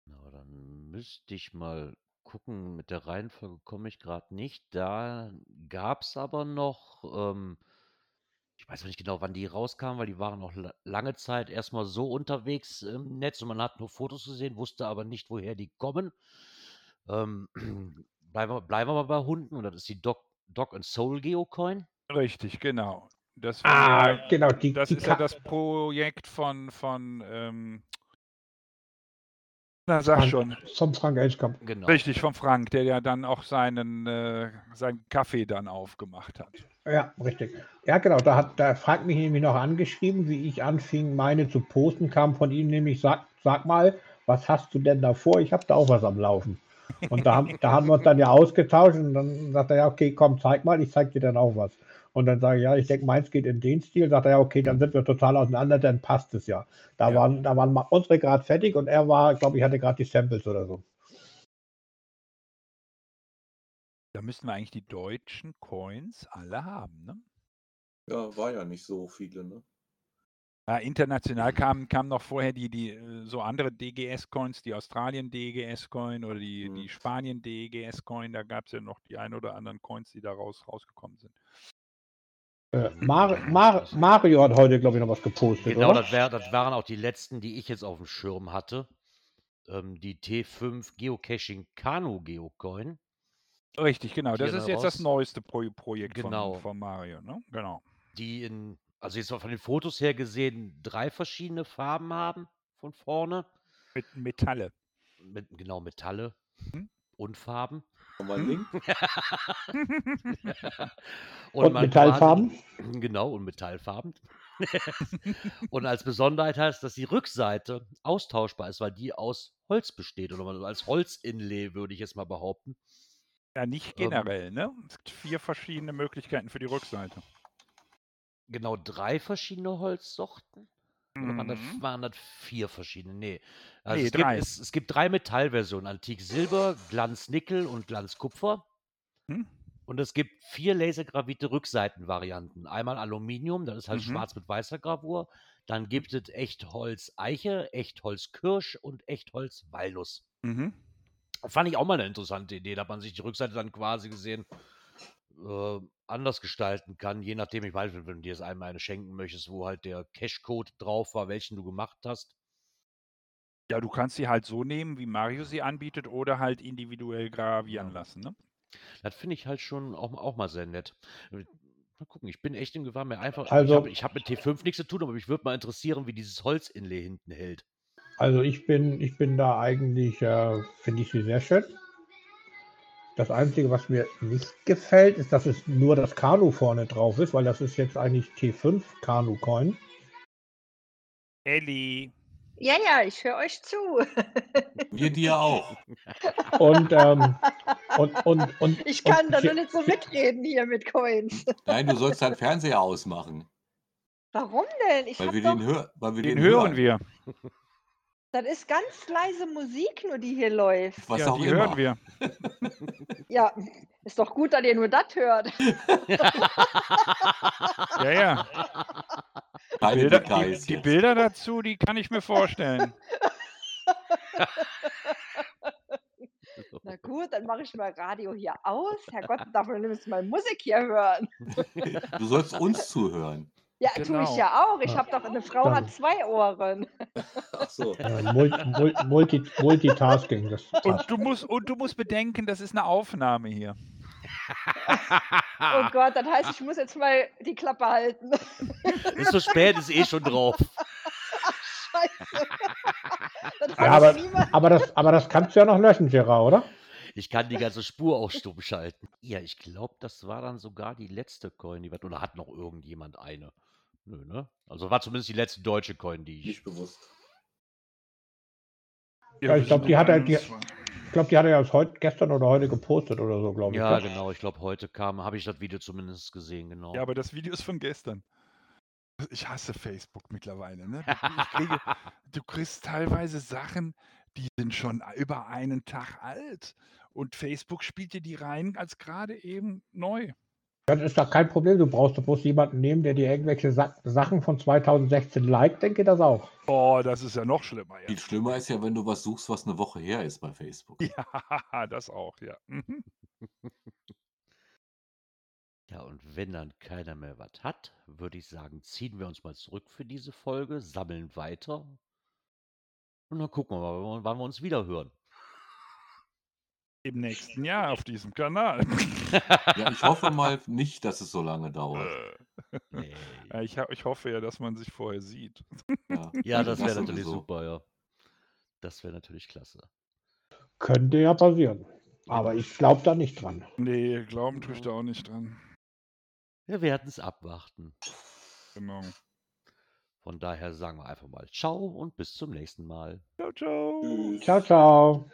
Speaker 4: Na, dann müsste ich mal gucken. Mit der Reihenfolge komme ich gerade nicht. Da gab es aber noch, ähm, ich weiß nicht genau, wann die rauskamen, weil die waren noch la lange Zeit erstmal so unterwegs im Netz und man hat nur Fotos gesehen, wusste aber nicht, woher die kommen. Ähm, bleiben, wir, bleiben wir mal bei Hunden und das ist die Dog, Dog and Soul Geocoin.
Speaker 6: Richtig, genau. Das, war
Speaker 5: Ah,
Speaker 6: ja,
Speaker 5: genau, die,
Speaker 6: das
Speaker 5: die
Speaker 6: ist ja
Speaker 5: Ka-
Speaker 6: das Projekt von, von ähm, na sag
Speaker 5: Frank-
Speaker 6: schon,
Speaker 5: Vom Frank Elschkamp.
Speaker 4: Genau.
Speaker 6: richtig, von Frank, der ja dann auch seinen, äh, seinen Kaffee dann aufgemacht hat.
Speaker 5: Ja, richtig. Ja, genau. Da hat der Frank mich nämlich noch angeschrieben, wie ich anfing, meine zu posten, kam von ihm nämlich, sag, sag mal, was hast du denn da vor? Ich habe da auch was am Laufen. Und da, haben- da haben wir uns dann ja ausgetauscht und dann sagt er, ja, okay, komm, zeig mal, ich zeig dir dann auch was. Und dann sage ich, ja, ich denke, meins geht in den Stil. Sagt er, ja, okay, dann sind wir total auseinander, dann passt es ja. Da
Speaker 6: Ja.
Speaker 5: waren, da waren unsere gerade fertig und er war, glaube ich, hatte gerade die Samples oder so.
Speaker 6: Da müssten wir eigentlich die deutschen Coins alle haben, ne?
Speaker 3: Ja, war ja nicht so viele, ne?
Speaker 6: Ja, international kamen kam noch vorher die, die äh, so andere DGS-Coins, die Australien DGS-Coin oder die,
Speaker 3: Mhm.
Speaker 6: die Spanien DGS-Coin. Da gab es ja noch die ein oder anderen Coins, die da raus, rausgekommen sind.
Speaker 5: Äh, Mar Mar Mario hat heute, glaube ich, noch was gepostet,
Speaker 4: Genau,
Speaker 5: oder?
Speaker 4: das, wär, das waren auch die letzten, die ich jetzt auf dem Schirm hatte. Ähm, die T5 Geocaching Kanu Geocoin.
Speaker 6: Richtig, genau. Das ist jetzt das neueste Pro Projekt
Speaker 4: Genau.
Speaker 6: von, von Mario, ne? Genau.
Speaker 4: die in, also jetzt mal von den Fotos her gesehen, drei verschiedene Farben haben von vorne.
Speaker 6: Mit Metalle.
Speaker 4: Mit, genau, Metalle
Speaker 6: Mhm.
Speaker 4: und Farben.
Speaker 3: Link?
Speaker 5: Und
Speaker 4: man
Speaker 5: Metallfarben?
Speaker 4: Quasi, genau, und Metallfarben. Und als Besonderheit heißt, dass die Rückseite austauschbar ist, weil die aus Holz besteht oder als Holzinlay, würde ich jetzt mal behaupten.
Speaker 6: Ja, nicht
Speaker 4: Ähm.
Speaker 6: generell, ne? Es gibt vier verschiedene Möglichkeiten für die Rückseite.
Speaker 4: Genau drei verschiedene Holzsorten. Oder waren, das,
Speaker 6: Mhm.
Speaker 4: waren das vier verschiedene? Nee. Also
Speaker 6: Nee,
Speaker 4: es, gibt,
Speaker 6: drei.
Speaker 4: es, es gibt drei Metallversionen: Antik Silber, Glanz Nickel und Glanz Kupfer.
Speaker 6: Hm?
Speaker 4: Und es gibt vier lasergravierte Rückseitenvarianten. Einmal Aluminium, das ist halt
Speaker 6: Mhm.
Speaker 4: schwarz mit weißer Gravur. Dann gibt es Echtholz Eiche, Echtholz Kirsch und Echtholz Walnuss.
Speaker 6: Mhm.
Speaker 4: Fand ich auch mal eine interessante Idee, da man sich die Rückseite dann quasi gesehen äh, anders gestalten kann, je nachdem, ich weiß, wenn du dir jetzt einmal eine schenken möchtest, wo halt der Cashcode drauf war, welchen du gemacht hast.
Speaker 6: Ja, du kannst sie halt so nehmen, wie Mario sie anbietet, oder halt individuell gravieren lassen, ne?
Speaker 4: Das finde ich halt schon auch, auch mal sehr nett. Äh, Mal gucken, ich bin echt in Gefahr, mir einfach. ich
Speaker 5: Also-
Speaker 4: habe ich hab mit T5 nichts zu tun, aber mich würde mal interessieren, wie dieses Holzinlay hinten hält.
Speaker 5: Also ich bin, ich bin da eigentlich, äh, finde ich sie sehr schön. Das Einzige, was mir nicht gefällt, ist, dass es nur das Kanu vorne drauf ist, weil das ist jetzt eigentlich T5 Kanu Coin.
Speaker 6: Elli.
Speaker 2: Ja, ja, ich höre euch zu.
Speaker 3: Wir dir auch.
Speaker 5: Und, ähm, und, und, und,
Speaker 2: Ich kann
Speaker 5: und
Speaker 2: da nur nicht so mitreden hier mit Coins.
Speaker 3: Nein, du sollst deinen Fernseher ausmachen.
Speaker 2: Warum denn? Ich
Speaker 3: Weil wir
Speaker 2: doch,
Speaker 3: den, hör weil wir
Speaker 6: Den,
Speaker 3: den,
Speaker 6: hören wir.
Speaker 2: Das ist ganz leise Musik nur, die hier läuft.
Speaker 3: Was
Speaker 6: ja,
Speaker 3: auch
Speaker 6: die
Speaker 3: immer.
Speaker 6: hören wir.
Speaker 2: Ja, ist doch gut, dass ihr nur das hört.
Speaker 6: Ja, ja.
Speaker 3: Keine
Speaker 6: Bilder, die, die. Bilder dazu, die kann ich mir vorstellen.
Speaker 2: Na gut, dann mache ich mal Radio hier aus. Herrgott, darf man nämlich mal Musik hier hören.
Speaker 3: Du sollst uns zuhören.
Speaker 2: Ja, tue
Speaker 6: Genau.
Speaker 2: ich ja auch. Ich
Speaker 5: Ja.
Speaker 2: habe doch, eine Frau
Speaker 5: Dann-
Speaker 2: hat zwei Ohren.
Speaker 3: Ach so.
Speaker 5: äh, Mul Mul Multi Multitasking. Das
Speaker 6: Und du musst, und du musst bedenken, das ist eine Aufnahme hier.
Speaker 2: Oh Gott, das heißt, ich muss jetzt mal die Klappe halten.
Speaker 4: ist so spät, ist eh schon drauf.
Speaker 2: Scheiße. Das
Speaker 5: Ja, aber, aber, das, aber das kannst du ja noch löschen, Gerard, oder?
Speaker 4: Ich kann die ganze Spur auch stumm schalten. Ja, ich glaube, das war dann sogar die letzte Coin, die wir. Oder hat noch irgendjemand eine? Nö, ne? Also war zumindest die letzte deutsche Coin, die ich.
Speaker 3: Nicht bewusst.
Speaker 5: Ja, ich glaub, die hat er- die- Ich glaube, die hat er ja erst heute, gestern oder heute gepostet oder so, glaube ich.
Speaker 4: Ja,
Speaker 5: ne?
Speaker 4: genau. Ich glaube, heute kam, habe ich das Video zumindest gesehen, genau.
Speaker 6: Ja, aber das Video ist von gestern. Ich hasse Facebook mittlerweile. Ne? Kriege, du kriegst teilweise Sachen, die sind schon über einen Tag alt. Und Facebook spielt dir die rein als gerade eben neu.
Speaker 5: Das ist doch kein Problem. Du brauchst doch bloß jemanden nehmen, der dir irgendwelche Sa Sachen von 2016 liked, denke das auch.
Speaker 6: Oh, das ist ja noch schlimmer. Ja,
Speaker 3: Viel schlimmer ist ja, wenn du was suchst, was eine Woche her ist bei Facebook.
Speaker 6: ja das auch, ja. Mhm.
Speaker 4: Ja, und wenn dann keiner mehr was hat, würde ich sagen, ziehen wir uns mal zurück für diese Folge, sammeln weiter und dann gucken wir mal, wann wir uns wieder hören.
Speaker 6: Im nächsten Jahr auf diesem Kanal.
Speaker 3: Ja, ich hoffe mal nicht, dass es so lange dauert.
Speaker 4: Nee.
Speaker 6: Ja, ich, ich hoffe ja, dass man sich vorher sieht.
Speaker 3: Ja,
Speaker 4: Ja, das wäre natürlich
Speaker 3: sowieso.
Speaker 4: super, ja. Das wäre natürlich klasse.
Speaker 5: Könnte ja passieren. Aber ich glaube da nicht dran.
Speaker 6: Nee, glauben tue ich da auch nicht dran.
Speaker 4: Wir werden es abwarten.
Speaker 6: Genau.
Speaker 4: Von daher sagen wir einfach mal Ciao und bis zum nächsten Mal.
Speaker 6: Ciao, ciao.
Speaker 3: Tschüss.
Speaker 5: Ciao, ciao.